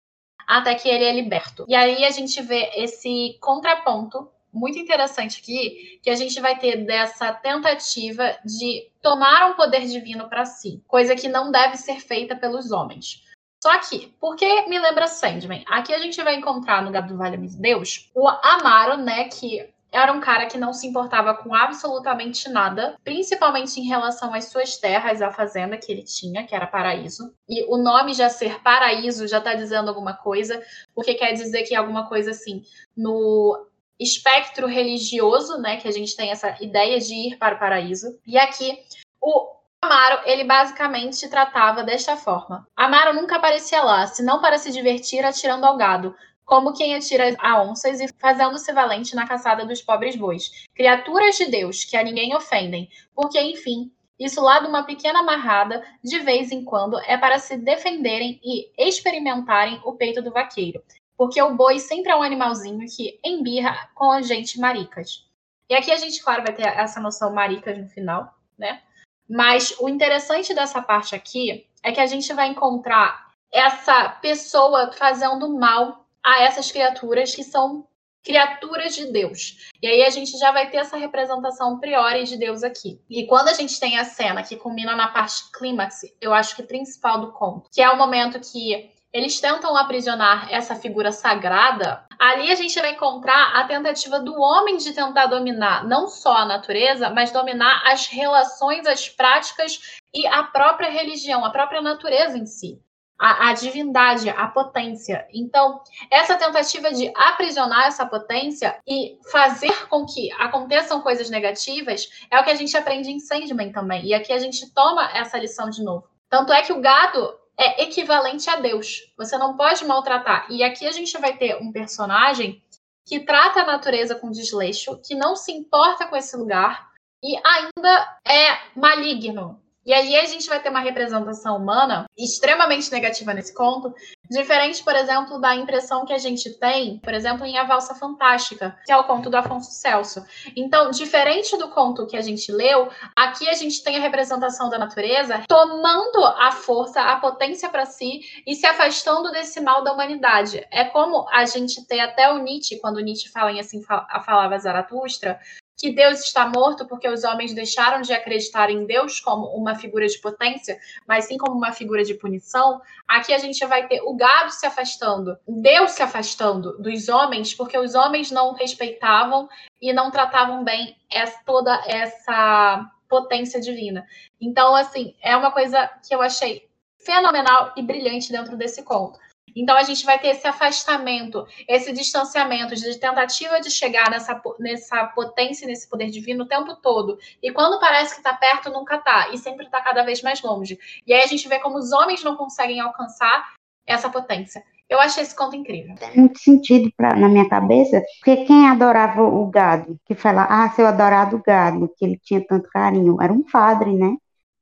até que ele é liberto. E aí a gente vê esse contraponto muito interessante aqui, que a gente vai ter dessa tentativa de tomar um poder divino para si, coisa que não deve ser feita pelos homens. Só que, por que me lembra Sandman? Aqui a gente vai encontrar no Gado do Vale Deus o Amaro, né, que era um cara que não se importava com absolutamente nada, principalmente em relação às suas terras, à fazenda que ele tinha, que era Paraíso. E o nome já ser Paraíso já está dizendo alguma coisa, porque quer dizer que é alguma coisa assim no espectro religioso, né, que a gente tem essa ideia de ir para o paraíso. E aqui o Amaro, ele basicamente tratava desta forma. Amaro nunca aparecia lá, senão para se divertir atirando ao gado, como quem atira a onças e fazendo-se valente na caçada dos pobres bois. Criaturas de Deus, que a ninguém ofendem, porque, enfim, isso lá de uma pequena amarrada, de vez em quando, é para se defenderem e experimentarem o peito do vaqueiro. Porque o boi sempre é um animalzinho que embirra com a gente maricas. E aqui a gente, claro, vai ter essa noção maricas no final, né? Mas o interessante dessa parte aqui é que a gente vai encontrar essa pessoa fazendo mal a essas criaturas que são criaturas de Deus. E aí a gente já vai ter essa representação priori de Deus aqui. E quando a gente tem a cena que culmina na parte clímax, eu acho que principal do conto, que é o momento que eles tentam aprisionar essa figura sagrada, ali a gente vai encontrar a tentativa do homem de tentar dominar não só a natureza, mas dominar as relações, as práticas e a própria religião, a própria natureza em si a, a, divindade, a potência. Então, essa tentativa de aprisionar essa potência e fazer com que aconteçam coisas negativas é o que a gente aprende em Sandman também. E aqui a gente toma essa lição de novo. Tanto é que o gado é equivalente a Deus. Você não pode maltratar. E aqui a gente vai ter um personagem que trata a natureza com desleixo, que não se importa com esse lugar e ainda é maligno. E aí a gente vai ter uma representação humana extremamente negativa nesse conto, diferente, por exemplo, da impressão que a gente tem, por exemplo, em A Valsa Fantástica, que é o conto do Afonso Celso. Então, diferente do conto que a gente leu, aqui a gente tem a representação da natureza tomando a força, a potência para si e se afastando desse mal da humanidade. É como a gente tem até o Nietzsche, quando Nietzsche fala em assim a falava Zaratustra, que Deus está morto porque os homens deixaram de acreditar em Deus como uma figura de potência, mas sim como uma figura de punição, aqui a gente vai ter o gado se afastando, Deus se afastando dos homens, porque os homens não respeitavam e não tratavam bem essa, toda essa potência divina. Então, assim, é uma coisa que eu achei fenomenal e brilhante dentro desse conto. Então a gente vai ter esse afastamento, esse distanciamento de tentativa de chegar nessa, nessa potência, nesse poder divino o tempo todo. E quando parece que está perto, nunca está. E sempre está cada vez mais longe. E aí a gente vê como os homens não conseguem alcançar essa potência. Eu achei esse conto incrível. Tem muito sentido pra, na minha cabeça, porque quem adorava o gado, que fala, ah, se eu adorar do gado, que ele tinha tanto carinho, era um padre, né?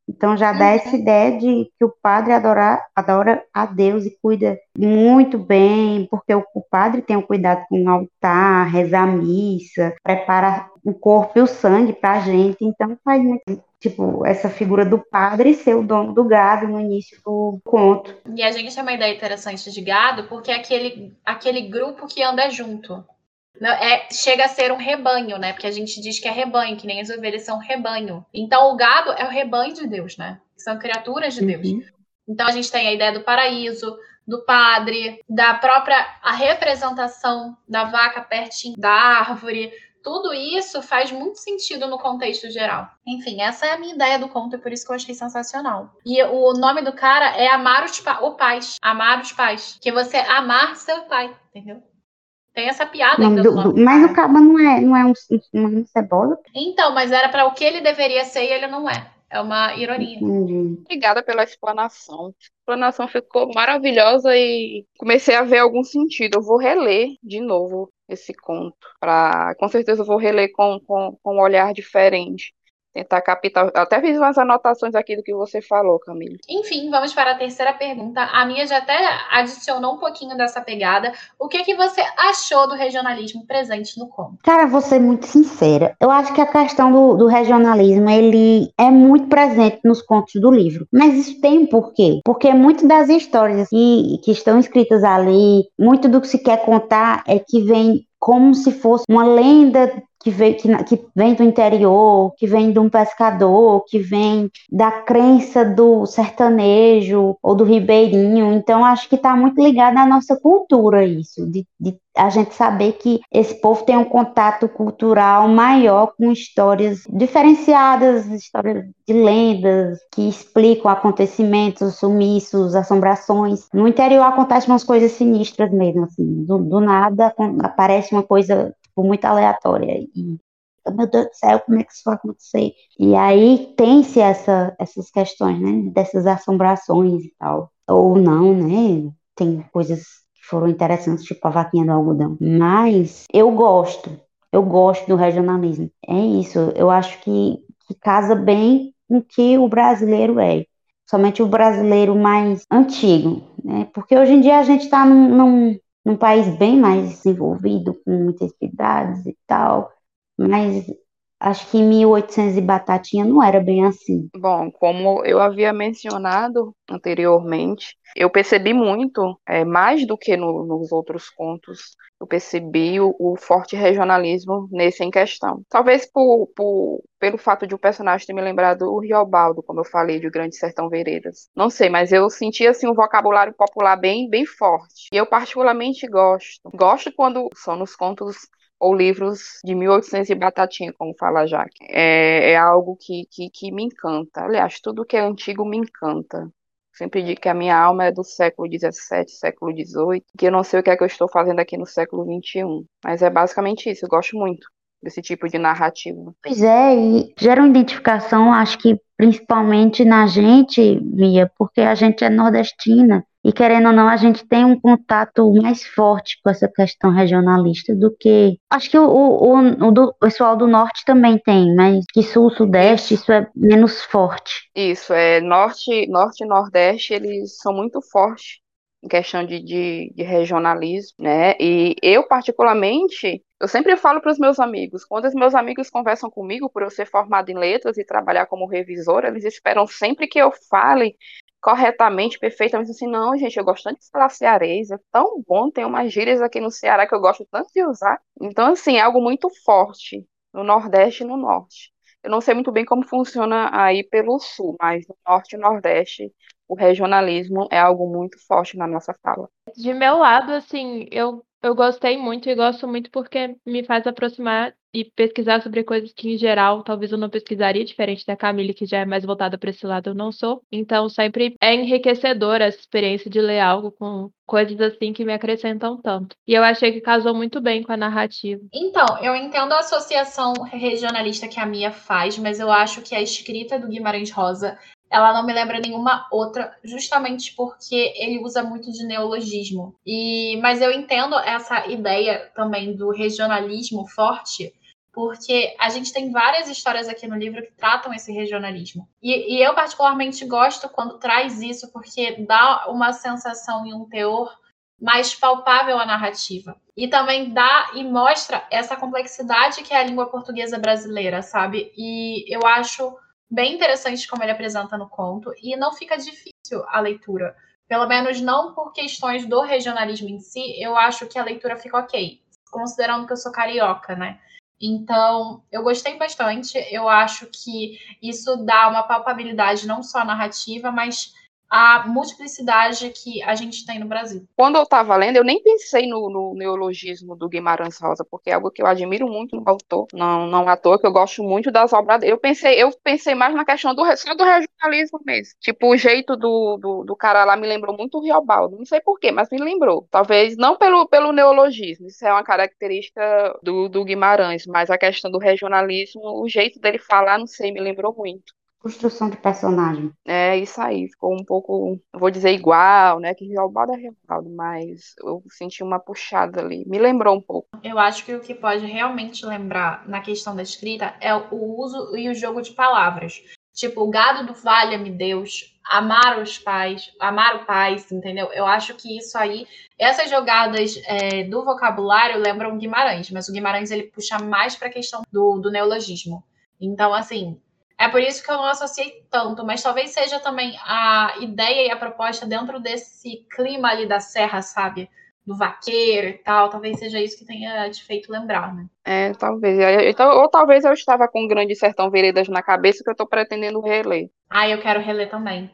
Então já dá essa uhum. ideia de que o padre adora, adora a Deus e cuida muito bem, porque o, o padre tem o um cuidado com o altar, reza a missa, prepara o corpo e o sangue para a gente. Então faz muito, tipo, essa figura do padre ser o dono do gado no início do conto. E a gente tem uma ideia interessante de gado, porque é aquele, aquele grupo que anda junto. É, chega a ser um rebanho, né? Porque a gente diz que é rebanho, que nem as ovelhas são rebanho. Então o gado é o rebanho de Deus, né? São criaturas de Deus. Uhum. Então a gente tem a ideia do paraíso, do padre, da própria a representação da vaca pertinho da árvore. Tudo isso faz muito sentido no contexto geral. Enfim, essa é a minha ideia do conto e por isso que eu achei sensacional. E o nome do cara é Amar os pa o pais. Amar os pais. Que você amar seu pai, entendeu? Tem essa piada ainda do, do, Mas o Caba não é, não é um, um cebola? Então, mas era para o que ele deveria ser e ele não é. É uma ironia. Entendi. Obrigada pela explanação. A explanação ficou maravilhosa e comecei a ver algum sentido. Eu vou reler de novo esse conto. Pra... Com certeza eu vou reler com, com, com um olhar diferente tentar captar. Até fiz umas anotações aqui do que você falou, Camila. Enfim, vamos para a terceira pergunta. A minha já até adicionou um pouquinho dessa pegada. O que, que você achou do regionalismo presente no conto? Cara, vou ser muito sincera. Eu acho que a questão do, do regionalismo, ele é muito presente nos contos do livro. Mas isso tem um porquê. Porque muito das histórias que, que estão escritas ali, muito do que se quer contar é que vem como se fosse uma lenda que vem, que, que vem do interior, que vem de um pescador, que vem da crença do sertanejo ou do ribeirinho. Então, acho que está muito ligado à nossa cultura isso, de, de a gente saber que esse povo tem um contato cultural maior com histórias diferenciadas, histórias de lendas que explicam acontecimentos, sumiços, assombrações. No interior acontecem umas coisas sinistras mesmo, assim, do, do nada aparece uma coisa tipo, muito aleatória. E, meu Deus do céu, como é que isso vai acontecer? E aí tem-se essa, essas questões, né? Dessas assombrações e tal. Ou não, né? Tem coisas que foram interessantes, tipo a vaquinha do algodão. Mas eu gosto. Eu gosto do regionalismo. É isso. Eu acho que, que casa bem com o que o brasileiro é somente o brasileiro mais antigo, né? Porque hoje em dia a gente está num, num, num país bem mais desenvolvido, com muitas cidades e tal, mas acho que em 1800 e batatinha não era bem assim. Bom, como eu havia mencionado anteriormente, eu percebi muito, é, mais do que no, nos outros contos, eu percebi o, o, forte regionalismo nesse em questão. Talvez por, por, pelo fato de o personagem ter me lembrado o Riobaldo, como eu falei, de Grande Sertão Veredas. Não sei, mas eu senti assim um vocabulário popular bem, bem forte. E eu particularmente gosto. Gosto quando são nos contos ou livros de 1800 e batatinha, como fala Jaque. É, é algo que, que, que me encanta. Aliás, tudo que é antigo me encanta. Sempre digo que a minha alma é do século XVII, século XVIII, que eu não sei o que é que eu estou fazendo aqui no século XXI. Mas é basicamente isso, eu gosto muito desse tipo de narrativa. Pois é, e gera uma identificação, acho que principalmente na gente, Mia, porque a gente é nordestina. E querendo ou não, a gente tem um contato mais forte com essa questão regionalista do que. Acho que o, o, o, o pessoal do norte também tem, mas que sul, sudeste, isso é menos forte. Isso, é norte, norte e nordeste, eles são muito fortes em questão de, de, de regionalismo, né? E eu, particularmente, eu sempre falo para os meus amigos, quando os meus amigos conversam comigo, por eu ser formada em letras e trabalhar como revisora, eles esperam sempre que eu fale corretamente, perfeitamente, assim, não, gente, eu gosto tanto de falar cearês, é tão bom, tem umas gírias aqui no Ceará que eu gosto tanto de usar. Então, assim, é algo muito forte no Nordeste e no Norte. Eu não sei muito bem como funciona aí pelo Sul, mas no Norte e Nordeste o regionalismo é algo muito forte na nossa fala. De meu lado, assim, eu, eu gostei muito e gosto muito porque me faz aproximar e pesquisar sobre coisas que, em geral, talvez eu não pesquisaria, diferente da Camille, que já é mais voltada para esse lado, eu não sou. Então, sempre é enriquecedora essa experiência de ler algo com coisas assim que me acrescentam tanto. E eu achei que casou muito bem com a narrativa. Então, eu entendo a associação regionalista que a Mia faz, mas eu acho que a escrita do Guimarães Rosa ela não me lembra nenhuma outra, justamente porque ele usa muito de neologismo. E, mas eu entendo essa ideia também do regionalismo forte, porque a gente tem várias histórias aqui no livro que tratam esse regionalismo. E, e eu particularmente gosto quando traz isso, porque dá uma sensação e um teor mais palpável à narrativa. E também dá e mostra essa complexidade que é a língua portuguesa brasileira, sabe? E eu acho bem interessante como ele apresenta no conto e não fica difícil a leitura. Pelo menos não por questões do regionalismo em si, eu acho que a leitura fica ok, considerando que eu sou carioca, né? Então, eu gostei bastante. Eu acho que isso dá uma palpabilidade não só narrativa, mas a multiplicidade que a gente tem no Brasil. Quando eu estava lendo, eu nem pensei no, no, neologismo do Guimarães Rosa, porque é algo que eu admiro muito no autor, não, não à toa que eu gosto muito das obras dele. Eu pensei, eu pensei mais na questão do, só do regionalismo mesmo. Tipo, o jeito do, do, do cara lá me lembrou muito o Riobaldo. Não sei porquê, mas me lembrou. Talvez não pelo, pelo neologismo, isso é uma característica do, do Guimarães, mas a questão do regionalismo, o jeito dele falar, não sei, me lembrou muito construção de personagem. É isso aí, ficou um pouco, vou dizer igual, né? Que Realbaldo é Realbaldo, mas eu senti uma puxada ali. Me lembrou um pouco. Eu acho que o que pode realmente lembrar na questão da escrita é o uso e o jogo de palavras. Tipo, o gado do valha-me Deus, amar os pais, amar o pai, entendeu? Eu acho que isso aí, essas jogadas é, do vocabulário lembram Guimarães, mas o Guimarães ele puxa mais para a questão do, do neologismo. Então, assim, é por isso que eu não associei tanto, mas talvez seja também a ideia e a proposta dentro desse clima ali da serra, sabe? Do vaqueiro e tal, talvez seja isso que tenha te feito lembrar, né? É, talvez. Então, ou talvez eu estava com Grande Sertão Veredas na cabeça que eu estou pretendendo reler. Ah, eu quero reler também.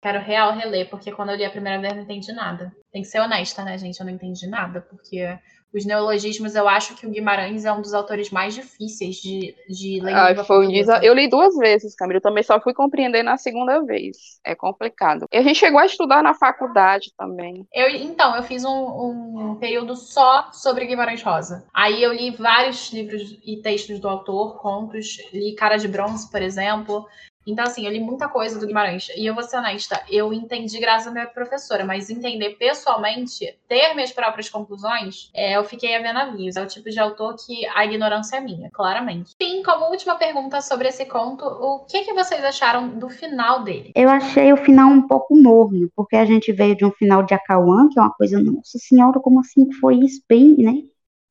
Quero real reler, porque quando eu li a primeira vez não entendi nada. Tem que ser honesta, né, gente? Eu não entendi nada, porque os neologismos, eu acho que o Guimarães é um dos autores mais difíceis de, de ler. Ah, foi um desa... Eu li duas vezes, Camila, eu também só fui compreender na segunda vez. É complicado. E a gente chegou a estudar na faculdade também. Eu, então, eu fiz um, um período só sobre Guimarães Rosa. Aí eu li vários livros e textos do autor, contos, li Cara de Bronze, por exemplo. Então, assim, eu li muita coisa do Guimarães. E eu vou ser honesta, eu entendi graças à minha professora, mas entender pessoalmente, ter minhas próprias conclusões, é, eu fiquei a ver navios. É o tipo de autor que a ignorância é minha, claramente. Sim, como última pergunta sobre esse conto, o que, que vocês acharam do final dele? Eu achei o final um pouco morno, porque a gente veio de um final de Acauã, que é uma coisa, nossa senhora, como assim foi isso? Bem, né?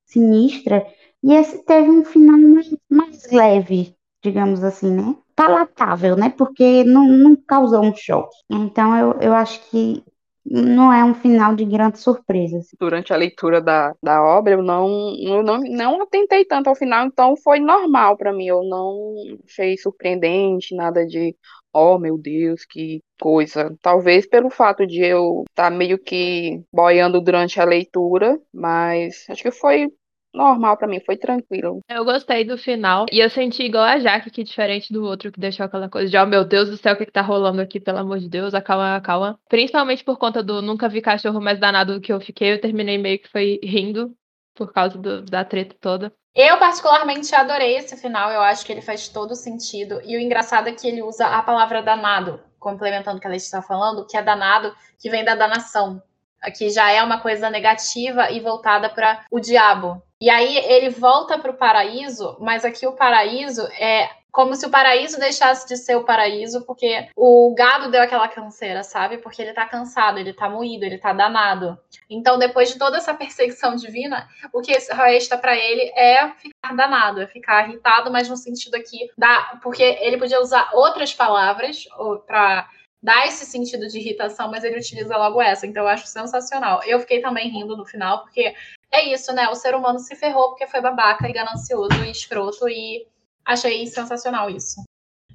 Sinistra. E esse teve um final mais, mais leve, digamos assim, né? palatável, né? Porque não, não causou um choque. Então eu, eu acho que não é um final de grandes surpresas. Durante a leitura da, da obra, eu não, eu não, não atentei tanto ao final, então foi normal para mim. Eu não achei surpreendente, nada de, oh meu Deus, que coisa. Talvez pelo fato de eu estar tá meio que boiando durante a leitura, mas acho que foi normal para mim, foi tranquilo. Eu gostei do final e eu senti igual a Jaque, que diferente do outro que deixou aquela coisa de, oh meu Deus do céu, o que, que tá rolando aqui, pelo amor de Deus, acalma, acalma. Principalmente por conta do nunca vi cachorro mais danado do que eu fiquei, eu terminei meio que foi rindo por causa do, da treta toda. Eu, particularmente, adorei esse final. Eu acho que ele faz todo sentido. E o engraçado é que ele usa a palavra danado, complementando o que a Letícia está falando, que é danado, que vem da danação. Que já é uma coisa negativa e voltada para o diabo. E aí ele volta para o paraíso, mas aqui o paraíso é como se o paraíso deixasse de ser o paraíso, porque o gado deu aquela canseira, sabe? Porque ele tá cansado, ele tá moído, ele tá danado. Então, depois de toda essa perseguição divina, o que resta para ele é ficar danado, é ficar irritado, mas no sentido aqui da. Porque ele podia usar outras palavras para dá esse sentido de irritação, mas ele utiliza logo essa, então eu acho sensacional. Eu fiquei também rindo no final, porque é isso, né? O ser humano se ferrou porque foi babaca e ganancioso e escroto e achei sensacional isso.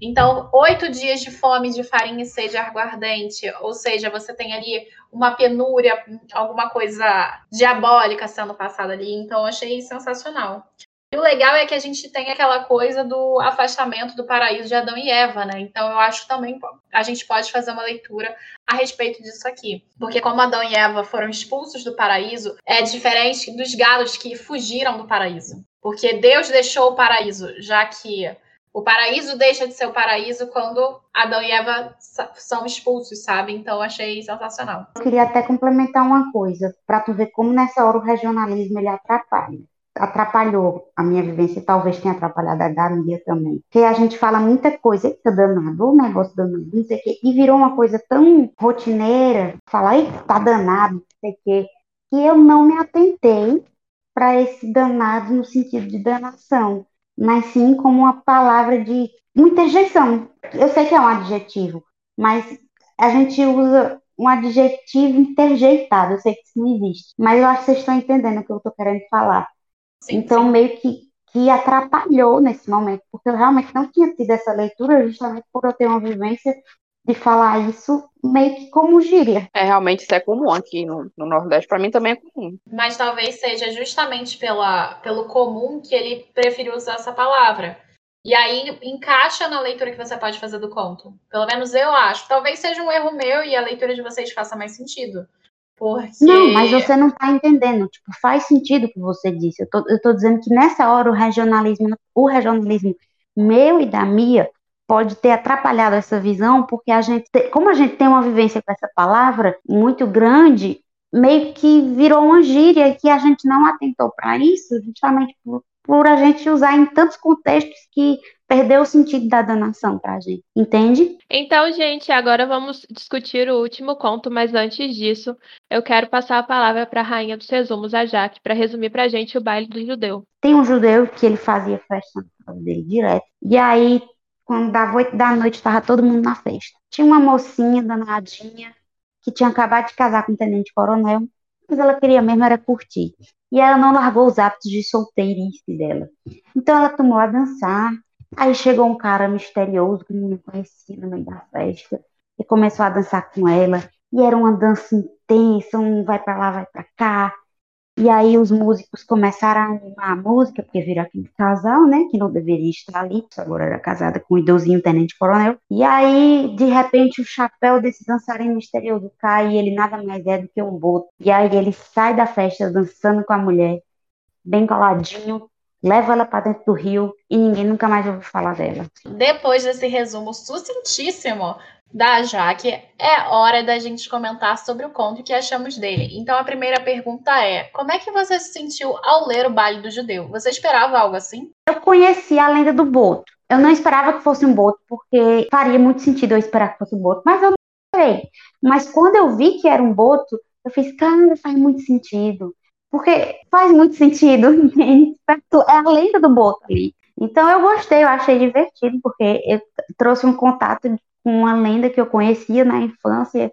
Então, oito dias de fome, de farinha e sede aguardente, ou seja, você tem ali uma penúria, alguma coisa diabólica sendo passada ali. Então, achei sensacional. E o legal é que a gente tem aquela coisa do afastamento do paraíso de Adão e Eva, né? Então eu acho também a gente pode fazer uma leitura a respeito disso aqui. Porque como Adão e Eva foram expulsos do paraíso, é diferente dos galos que fugiram do paraíso. Porque Deus deixou o paraíso, já que o paraíso deixa de ser o paraíso quando Adão e Eva são expulsos, sabe? Então achei sensacional. Eu queria até complementar uma coisa, para tu ver como nessa hora o regionalismo ele atrapalha atrapalhou a minha vivência e talvez tenha atrapalhado a da minha também. Porque a gente fala muita coisa, eita danado, o negócio danado, não sei o quê, e virou uma coisa tão rotineira, falar, eita, tá danado, não sei o quê, que eu não me atentei para esse danado no sentido de danação, mas sim como uma palavra de muita interjeição. Eu sei que é um adjetivo, mas a gente usa um adjetivo interjeitado, eu sei que isso não existe, mas eu acho que vocês estão entendendo o que eu estou querendo falar. Sim, então, sim. meio que, que atrapalhou nesse momento, porque eu realmente não tinha tido essa leitura, justamente por eu ter uma vivência de falar isso meio que como gíria. É, realmente isso é comum aqui no, no Nordeste, para mim também é comum. Mas talvez seja justamente pela, pelo comum que ele preferiu usar essa palavra. E aí encaixa na leitura que você pode fazer do conto. Pelo menos eu acho. Talvez seja um erro meu e a leitura de vocês faça mais sentido. Porque... Não, mas você não está entendendo. Tipo, faz sentido o que você disse. Eu tô, eu tô dizendo que nessa hora o regionalismo, o regionalismo meu e da Mia pode ter atrapalhado essa visão, porque a gente, como a gente tem uma vivência com essa palavra muito grande, meio que virou uma gíria que a gente não atentou para isso, justamente por, por a gente usar em tantos contextos que perdeu o sentido da danação pra gente, entende? Então, gente, agora vamos discutir o último conto, mas antes disso, eu quero passar a palavra para a rainha dos resumos, a Jaque, para resumir pra gente o baile do judeu. Tem um judeu que ele fazia festa na casa dele direto, e aí, quando dava oito da noite, estava todo mundo na festa. Tinha uma mocinha danadinha que tinha acabado de casar com o tenente coronel, mas ela queria mesmo era curtir. E ela não largou os hábitos de solteirice dela. Então ela tomou a dançar, Aí chegou um cara misterioso que ninguém conhecia no meio da festa e começou a dançar com ela. E era uma dança intensa, um vai para lá, vai para cá. E aí os músicos começaram a animar a música, porque viram aquele casal, né, que não deveria estar ali, agora era casada com um idosinho tenente coronel. E aí, de repente, o chapéu desse dançarino misterioso cai e ele nada mais é do que um boto. E aí ele sai da festa dançando com a mulher, bem coladinho, leva ela para dentro do rio e ninguém nunca mais ouviu falar dela. Depois desse resumo sucintíssimo da Jaque, é hora da gente comentar sobre o conto que achamos dele. Então a primeira pergunta é: como é que você se sentiu ao ler o Baile do Judeu? Você esperava algo assim? Eu conheci a lenda do Boto. Eu não esperava que fosse um boto, porque faria muito sentido eu esperar que fosse um boto, mas eu não esperei. Mas quando eu vi que era um boto, eu fiz, cara, faz muito sentido. Porque faz muito sentido? *laughs* É a lenda do Boto ali. Então eu gostei, eu achei divertido, porque eu trouxe um contato com uma lenda que eu conhecia na infância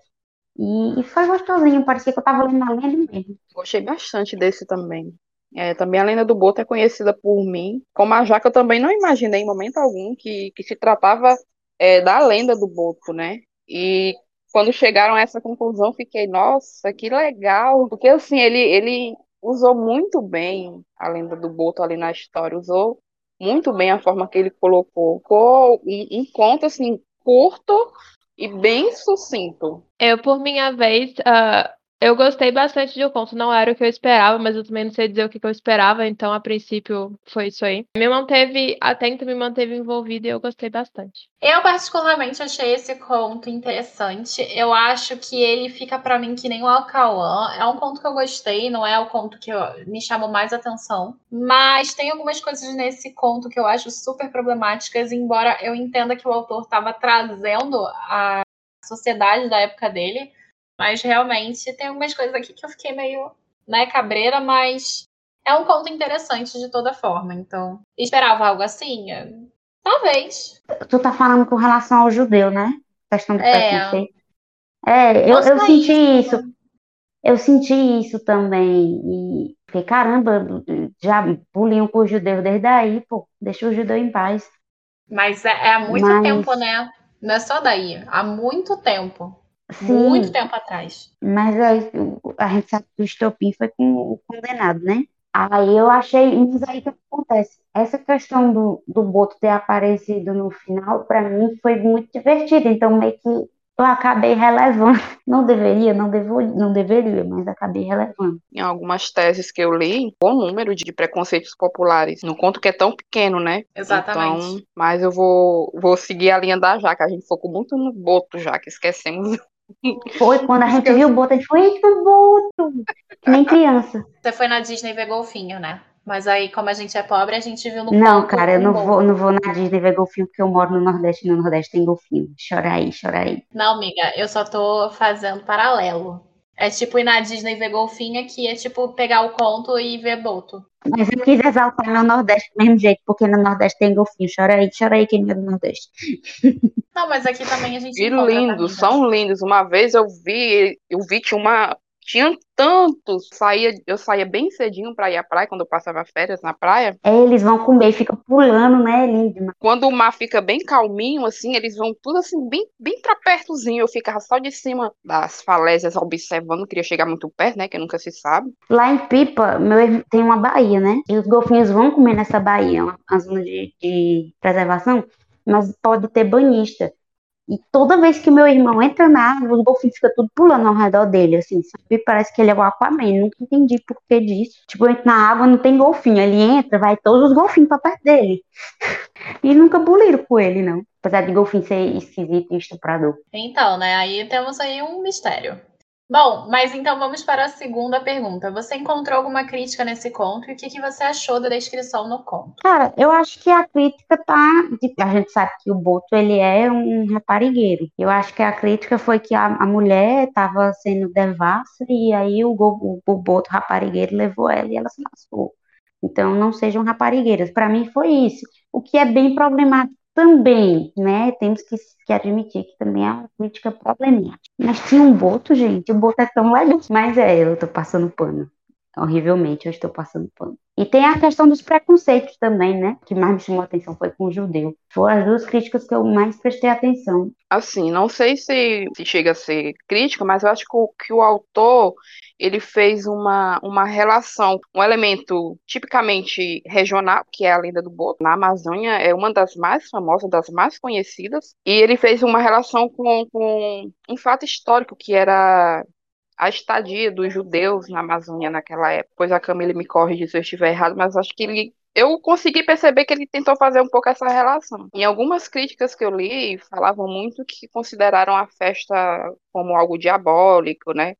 e, foi gostosinho, parecia que eu estava lendo a lenda mesmo. Gostei bastante desse também. É, também a lenda do Boto é conhecida por mim. Como a Jaca, eu também não imaginei em momento algum que, que se tratava é, da lenda do Boto, né? E quando chegaram a essa conclusão, fiquei, nossa, que legal. Porque assim, ele, ele usou muito bem a lenda do Boto ali na história, usou muito bem a forma que ele colocou. Ficou um, um conto assim curto e bem sucinto. Eu, por minha vez, uh, eu gostei bastante de O Conto, não era o que eu esperava, mas eu também não sei dizer o que eu esperava, então a princípio foi isso aí. Me manteve, até então me manteve envolvida e eu gostei bastante. Eu particularmente achei esse conto interessante. Eu acho que ele fica para mim que nem o Alcauã. É um conto que eu gostei, não é o conto que eu, me chamou mais atenção, mas tem algumas coisas nesse conto que eu acho super problemáticas, embora eu entenda que o autor estava trazendo a sociedade da época dele mas realmente tem algumas coisas aqui que eu fiquei meio, né, cabreira, mas é um conto interessante de toda forma. Então, esperava algo assim? Talvez. Tu tá falando com relação ao judeu, né? Questão do é. É, eu, eu senti isso. isso. Eu senti isso também. E Fiquei, caramba, já pulinho com o judeu desde aí, pô, deixa o judeu em paz. Mas é, é há muito Mas- tempo, né? Não é só daí. Há muito tempo. Sim, Muito tempo atrás. mas aí, a gente sabe que o estopim foi com o condenado, né? Aí eu achei, mas aí o que acontece? Essa questão do, do Boto ter aparecido no final, pra mim, foi muito divertido. Então, meio que eu acabei relevando. *laughs* Não deveria, não, devo, não deveria, mas acabei relevando. Em algumas teses que eu li, bom número de preconceitos populares. No conto que é tão pequeno, né? Exatamente. Então, mas eu vou, vou seguir a linha da Jaque. A gente focou muito no Boto, já que esquecemos. Foi quando a gente viu o Boto, a gente foi, eita, Boto! Que nem criança. Você foi na Disney ver golfinho, né? Mas aí, como a gente é pobre, a gente viu no Não, cara, eu não vou, não vou na Disney ver golfinho, porque eu moro no Nordeste, e no Nordeste tem golfinho. Chora aí, chora aí. Não, amiga, eu só tô fazendo paralelo. É tipo ir na Disney ver golfinho, que é tipo pegar o conto e ver boto. Mas eu quis exaltar meu Nordeste do mesmo jeito, porque no Nordeste tem golfinho. Chora aí, chora aí quem é do Nordeste. Não, mas aqui também a gente encontra lindos, são lindos. Uma vez eu vi, eu vi tinha uma, tinha tantos. Saía, eu saía bem cedinho para ir à praia quando eu passava férias na praia. É, eles vão comer, fica pulando, né? Lindo. demais. Quando o mar fica bem calminho, assim, eles vão tudo assim, bem, bem pra pertozinho. Eu ficava só de cima das falésias observando, queria chegar muito perto, né? Que nunca se sabe. Lá em Pipa, meu, tem uma baía, né? E os golfinhos vão comer nessa baía, uma, uma zona de, de preservação, mas pode ter banhista. E toda vez que meu irmão entra na água, os golfinhos ficam tudo pulando ao redor dele, assim, sabe? Parece que ele é o Aquaman, nunca entendi por que disso. Tipo, entra na água, não tem golfinho, ele entra, vai todos os golfinhos pra perto dele. *laughs* E nunca buliram com ele, não. Apesar de golfinho ser esquisito e estuprador. Então, né? Aí temos aí um mistério. Bom, mas então vamos para a segunda pergunta. Você encontrou alguma crítica nesse conto e o que, que você achou da descrição no conto? Cara, eu acho que a crítica tá. A gente sabe que o Boto ele é um raparigueiro. Eu acho que a crítica foi que a, a mulher estava sendo devassa e aí o, o, o Boto raparigueiro levou ela e ela se lascou. Então não sejam raparigueiras. Para mim foi isso. O que é bem problemático também, né? Temos que, que admitir que também é uma crítica problemática. Mas tinha um Boto, gente. O Boto é tão legal. Mas é, eu tô passando pano. Horrivelmente, eu estou passando pano. E tem a questão dos preconceitos também, né? Que mais me chamou a atenção foi com o judeu. Foram as duas críticas que eu mais prestei atenção. Assim, não sei se, se chega a ser crítica, mas eu acho que o, que o autor ele fez uma, uma relação, um elemento tipicamente regional, que é a lenda do Boto, na Amazônia, é uma das mais famosas, das mais conhecidas, e ele fez uma relação com, com um fato histórico, que era a estadia dos judeus na Amazônia naquela época. Pois a Camila me corrige se eu estiver errado, mas acho que ele eu consegui perceber que ele tentou fazer um pouco essa relação. Em algumas críticas que eu li, falavam muito que consideraram a festa como algo diabólico, né?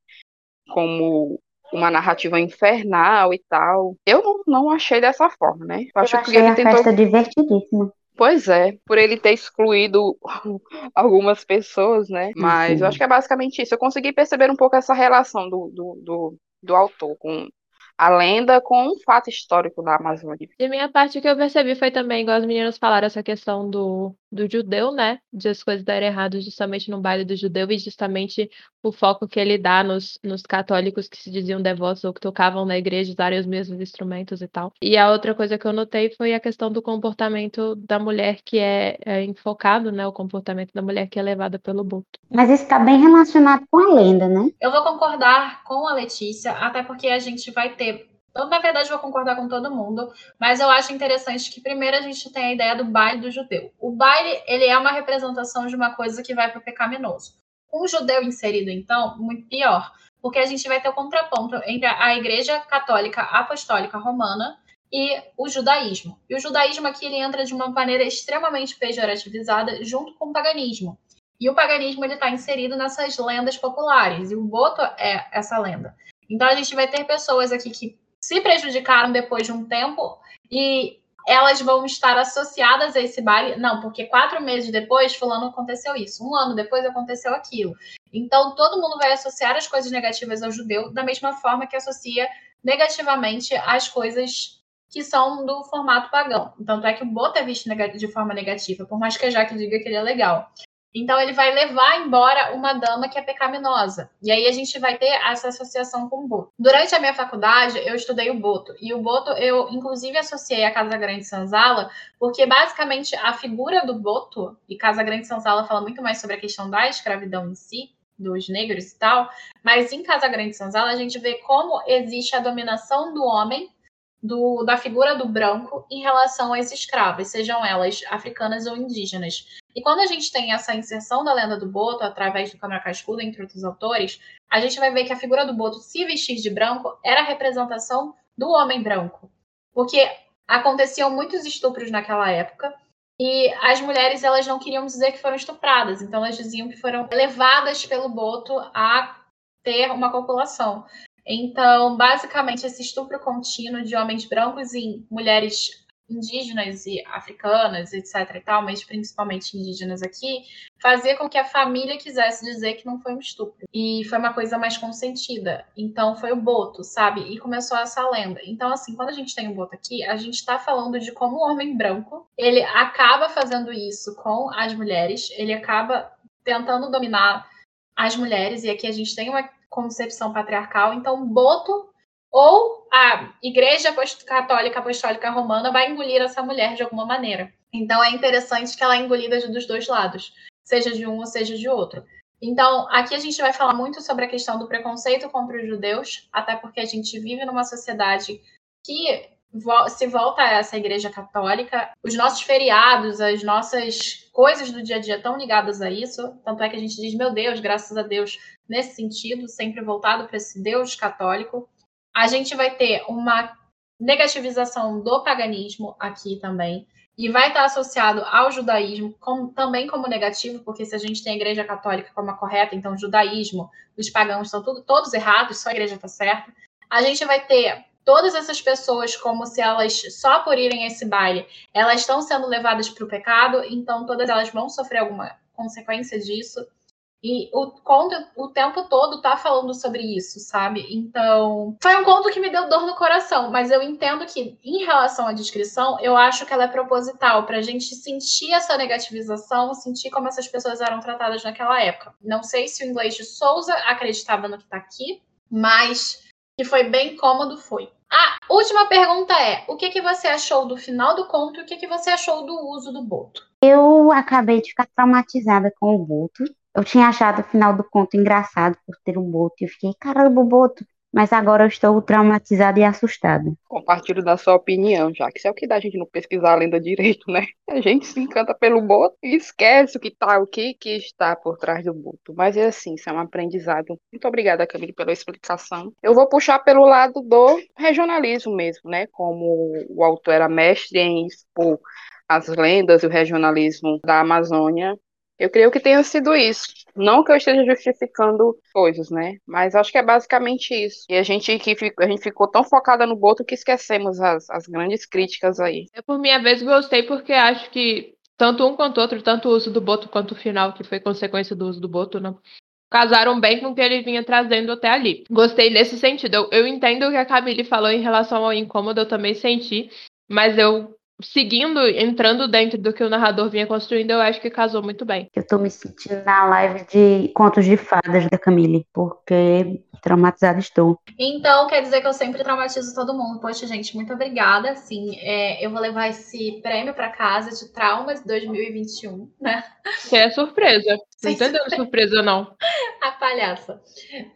Como uma narrativa infernal e tal. Eu não, não achei dessa forma, né? Eu acho eu que achei ele a tentou. festa divertidíssima. Pois é, por ele ter excluído *laughs* algumas pessoas, né? Mas Sim. eu acho que é basicamente isso. Eu consegui perceber um pouco essa relação do, do, do, do autor com a lenda com um fato histórico da Amazônia. De minha parte, o que eu percebi foi também, igual as meninas falaram, essa questão do, do judeu, né? De as coisas darem errado justamente no baile do judeu e justamente o foco que ele dá nos, nos católicos que se diziam devotos ou que tocavam na igreja, usarem os mesmos instrumentos e tal. E a outra coisa que eu notei foi a questão do comportamento da mulher que é, é enfocado, né? O comportamento da mulher que é levada pelo Boto. Mas isso está bem relacionado com a lenda, né? Eu vou concordar com a Letícia, até porque a gente vai ter. Eu, na verdade, vou concordar com todo mundo, mas eu acho interessante que primeiro a gente tem a ideia do baile do judeu. O baile, ele é uma representação de uma coisa que vai para o pecaminoso. O judeu inserido, então, muito pior, porque a gente vai ter o contraponto entre a Igreja Católica Apostólica Romana e o judaísmo. E o judaísmo aqui ele entra de uma maneira extremamente pejorativizada junto com o paganismo. E o paganismo ele está inserido nessas lendas populares, e o Boto é essa lenda. Então a gente vai ter pessoas aqui que se prejudicaram depois de um tempo e elas vão estar associadas a esse baile. Não, porque quatro meses depois, fulano aconteceu isso. Um ano depois aconteceu aquilo. Então todo mundo vai associar as coisas negativas ao judeu da mesma forma que associa negativamente as coisas que são do formato pagão. Tanto é que o Boto é visto de forma negativa, por mais que a Jaque diga que ele é legal. Então ele vai levar embora uma dama que é pecaminosa. E aí a gente vai ter essa associação com o Boto. Durante a minha faculdade, eu estudei o Boto. E o Boto, eu inclusive associei a Casa Grande Sanzala, porque basicamente a figura do Boto, e Casa Grande Sanzala fala muito mais sobre a questão da escravidão em si, dos negros e tal, mas em Casa Grande Sanzala a gente vê como existe a dominação do homem do, da figura do branco em relação às escravas, sejam elas africanas ou indígenas. E quando a gente tem essa inserção da lenda do Boto através do Câmara Cascudo, entre outros autores, a gente vai ver que a figura do Boto se vestir de branco era a representação do homem branco. Porque aconteciam muitos estupros naquela época e as mulheres elas não queriam dizer que foram estupradas, então elas diziam que foram levadas pelo Boto a ter uma copulação. Então, basicamente, esse estupro contínuo de homens brancos em mulheres indígenas e africanas, etc e tal, mas principalmente indígenas aqui, fazia com que a família quisesse dizer que não foi um estupro. E foi uma coisa mais consentida. Então foi o boto, sabe? E começou essa lenda. Então assim, quando a gente tem o boto aqui, a gente está falando de como o homem branco, ele acaba fazendo isso com as mulheres, ele acaba tentando dominar as mulheres e aqui a gente tem uma concepção patriarcal. Então, Boto ou a Igreja Católica Apostólica Romana vai engolir essa mulher de alguma maneira. Então, é interessante que ela é engolida dos dois lados, seja de um ou seja de outro. Então, aqui a gente vai falar muito sobre a questão do preconceito contra os judeus, até porque a gente vive numa sociedade que se volta a essa igreja católica, os nossos feriados, as nossas coisas do dia a dia estão ligadas a isso. Tanto é que a gente diz, meu Deus, graças a Deus, nesse sentido, sempre voltado para esse Deus católico. A gente vai ter uma negativização do paganismo aqui também. E vai estar associado ao judaísmo como, também como negativo, porque se a gente tem a igreja católica como a correta, então o judaísmo, os pagãos estão tudo, todos errados, só a igreja está certa. A gente vai ter todas essas pessoas como se elas, só por irem a esse baile, elas estão sendo levadas para o pecado, então todas elas vão sofrer alguma consequência disso. E o conto o tempo todo tá falando sobre isso, sabe? Então, foi um conto que me deu dor no coração, mas eu entendo que, em relação à descrição, eu acho que ela é proposital pra gente sentir essa negativização, sentir como essas pessoas eram tratadas naquela época. Não sei se o inglês de Souza acreditava no que tá aqui, mas que foi bem cômodo, foi. A última pergunta é: o que, que você achou do final do conto e o que, que você achou do uso do boto? Eu acabei de ficar traumatizada com o boto. Eu tinha achado o final do conto engraçado por ter um boto. E eu fiquei, caramba, o boto mas agora eu estou traumatizada e assustada. Compartilho da sua opinião, já que isso é o que dá a gente não pesquisar a lenda direito, né? A gente se encanta pelo boto e esquece o que tá, o que, que está por trás do boto. Mas é assim, isso é um aprendizado. Muito obrigada, Camille, pela explicação. Eu vou puxar pelo lado do regionalismo mesmo, né? Como o autor era mestre em expor as lendas e o regionalismo da Amazônia, eu creio que tenha sido isso. Não que eu esteja justificando coisas, né? Mas acho que é basicamente isso. E a gente que a gente ficou tão focada no Boto que esquecemos as, as grandes críticas aí. Eu, por minha vez, gostei porque acho que tanto um quanto outro, tanto o uso do Boto quanto o final, que foi consequência do uso do Boto, né? casaram bem com o que ele vinha trazendo até ali. Gostei nesse sentido. Eu, eu entendo o que a Camille falou em relação ao incômodo, eu também senti, mas eu seguindo, entrando dentro do que o narrador vinha construindo, eu acho que casou muito bem. Eu tô me sentindo na live de contos de fadas da Camille, porque traumatizada estou. Então, quer dizer que eu sempre traumatizo todo mundo. Poxa, gente, muito obrigada. Sim, é, eu vou levar esse prêmio para casa de traumas 2021, né? Que é surpresa. Não entendeu surpresa, não. *laughs* A palhaça.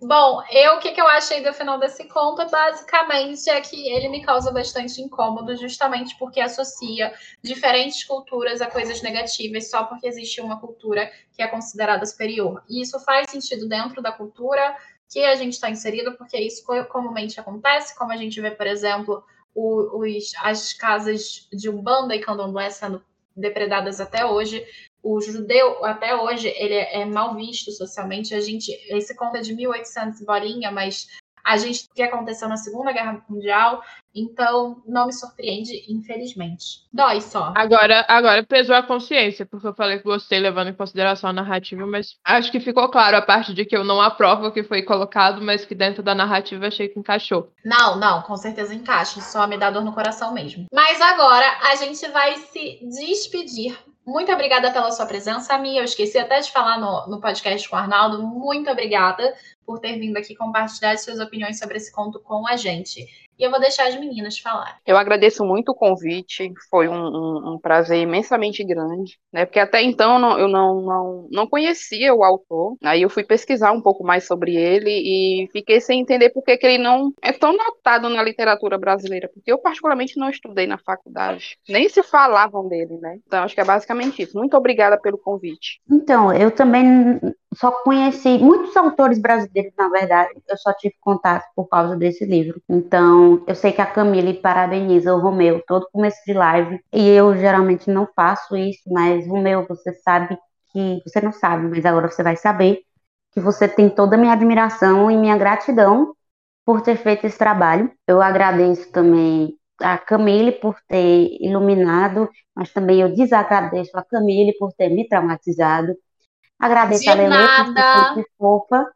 Bom, eu o que, que eu achei do final desse conto, basicamente, é que ele me causa bastante incômodo, justamente porque associa diferentes culturas a coisas negativas, só porque existe uma cultura que é considerada superior. E isso faz sentido dentro da cultura que a gente está inserido, porque isso comumente acontece, como a gente vê, por exemplo, os, as casas de Umbanda e Candomblé sendo depredadas até hoje. O judeu, até hoje, ele é mal visto socialmente. A gente, esse conta é de 1800 bolinha, mas a gente o que aconteceu na Segunda Guerra Mundial, então não me surpreende, infelizmente. Dói só. Agora, agora pesou a consciência, porque eu falei que gostei levando em consideração a narrativa, mas acho que ficou claro a parte de que eu não aprovo o que foi colocado, mas que dentro da narrativa achei que encaixou. Não, não, com certeza encaixa, só me dá dor no coração mesmo. Mas agora a gente vai se despedir Muito obrigada pela sua presença, Mia. Eu esqueci até de falar no, no podcast com o Arnaldo. Muito obrigada por ter vindo aqui compartilhar suas opiniões sobre esse conto com a gente. E eu vou deixar as meninas falar. Eu agradeço muito o convite, foi um, um, um prazer imensamente grande, né? Porque até então não, eu não, não, não conhecia o autor. Aí eu fui pesquisar um pouco mais sobre ele e fiquei sem entender por que, que ele não é tão notado na literatura brasileira. Porque eu, particularmente, não estudei na faculdade. Nem se falavam dele, né? Então, acho que é basicamente isso. Muito obrigada pelo convite. Então, eu também só conheci muitos autores brasileiros, na verdade, eu só tive contato por causa desse livro. Então, eu sei que a Camille parabeniza o Romeu todo começo de live, e eu geralmente não faço isso, mas Romeu, você sabe que você não sabe, mas agora você vai saber que você tem toda a minha admiração e minha gratidão por ter feito esse trabalho. Eu agradeço também a Camille por ter iluminado, mas também eu desagradeço a Camille por ter me traumatizado Agradeço De a Lele por ser fofa.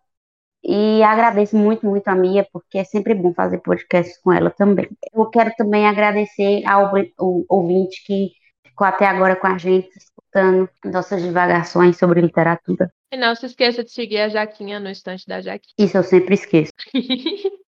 E agradeço muito, muito a Mia, porque é sempre bom fazer podcast com ela também. Eu quero também agradecer ao o, ouvinte que ficou até agora com a gente, escutando nossas divagações sobre literatura. E não se esqueça de seguir a Jaquinha no estante da Jaquinha. Isso eu sempre esqueço. *laughs*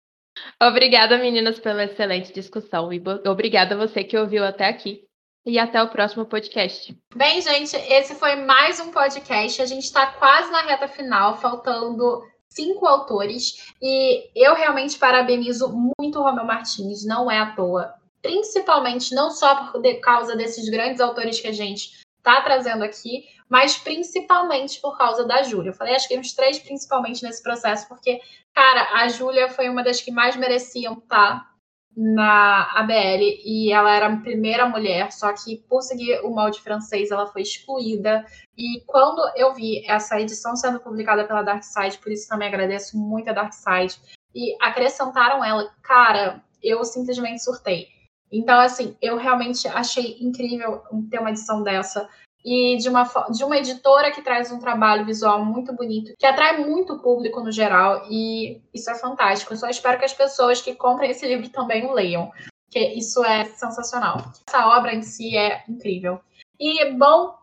obrigada, meninas, pela excelente discussão. E obrigada a você que ouviu até aqui. E até o próximo podcast. Bem, gente, esse foi mais um podcast. A gente está quase na reta final, faltando cinco autores. E eu realmente parabenizo muito o Romeu Martins, não é à toa. Principalmente, não só por causa desses grandes autores que a gente está trazendo aqui, mas principalmente por causa da Júlia. Eu falei, acho que os três principalmente nesse processo, porque, cara, a Júlia foi uma das que mais mereciam estar tá na ABL e ela era a primeira mulher, só que por seguir o molde francês ela foi excluída. E quando eu vi essa edição sendo publicada pela Dark Side, por isso também agradeço muito a Dark Side, e acrescentaram ela, cara, eu simplesmente surtei. Então, assim, eu realmente achei incrível ter uma edição dessa e de uma, de uma editora que traz um trabalho visual muito bonito, que atrai muito público no geral, e isso é fantástico. Eu só espero que as pessoas que comprem esse livro também o leiam, porque isso é sensacional. Essa obra em si é incrível. E, bom,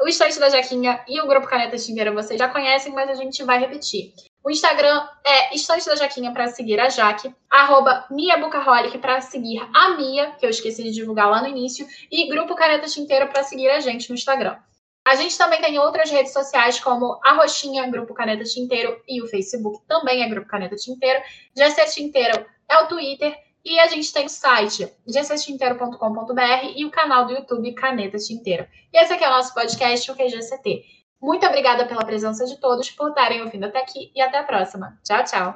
o Estante da Jaquinha e o Grupo Caneta Tingueira vocês já conhecem, mas a gente vai repetir. O Instagram é Estante da Jaquinha para seguir a Jaque, arroba MiaBucaholic para seguir a Mia, que eu esqueci de divulgar lá no início, e Grupo Caneta Tinteiro para seguir a gente no Instagram. A gente também tem outras redes sociais como a Roxinha, Grupo Caneta Tinteiro, e o Facebook também é Grupo Caneta Tinteiro. GC Tinteiro é o Twitter, e a gente tem o site gctinteiro.com.br e o canal do YouTube Caneta Tinteiro. E esse aqui é o nosso podcast, o QGCT. Muito obrigada pela presença de todos, por estarem ouvindo até aqui e até a próxima. Tchau, tchau.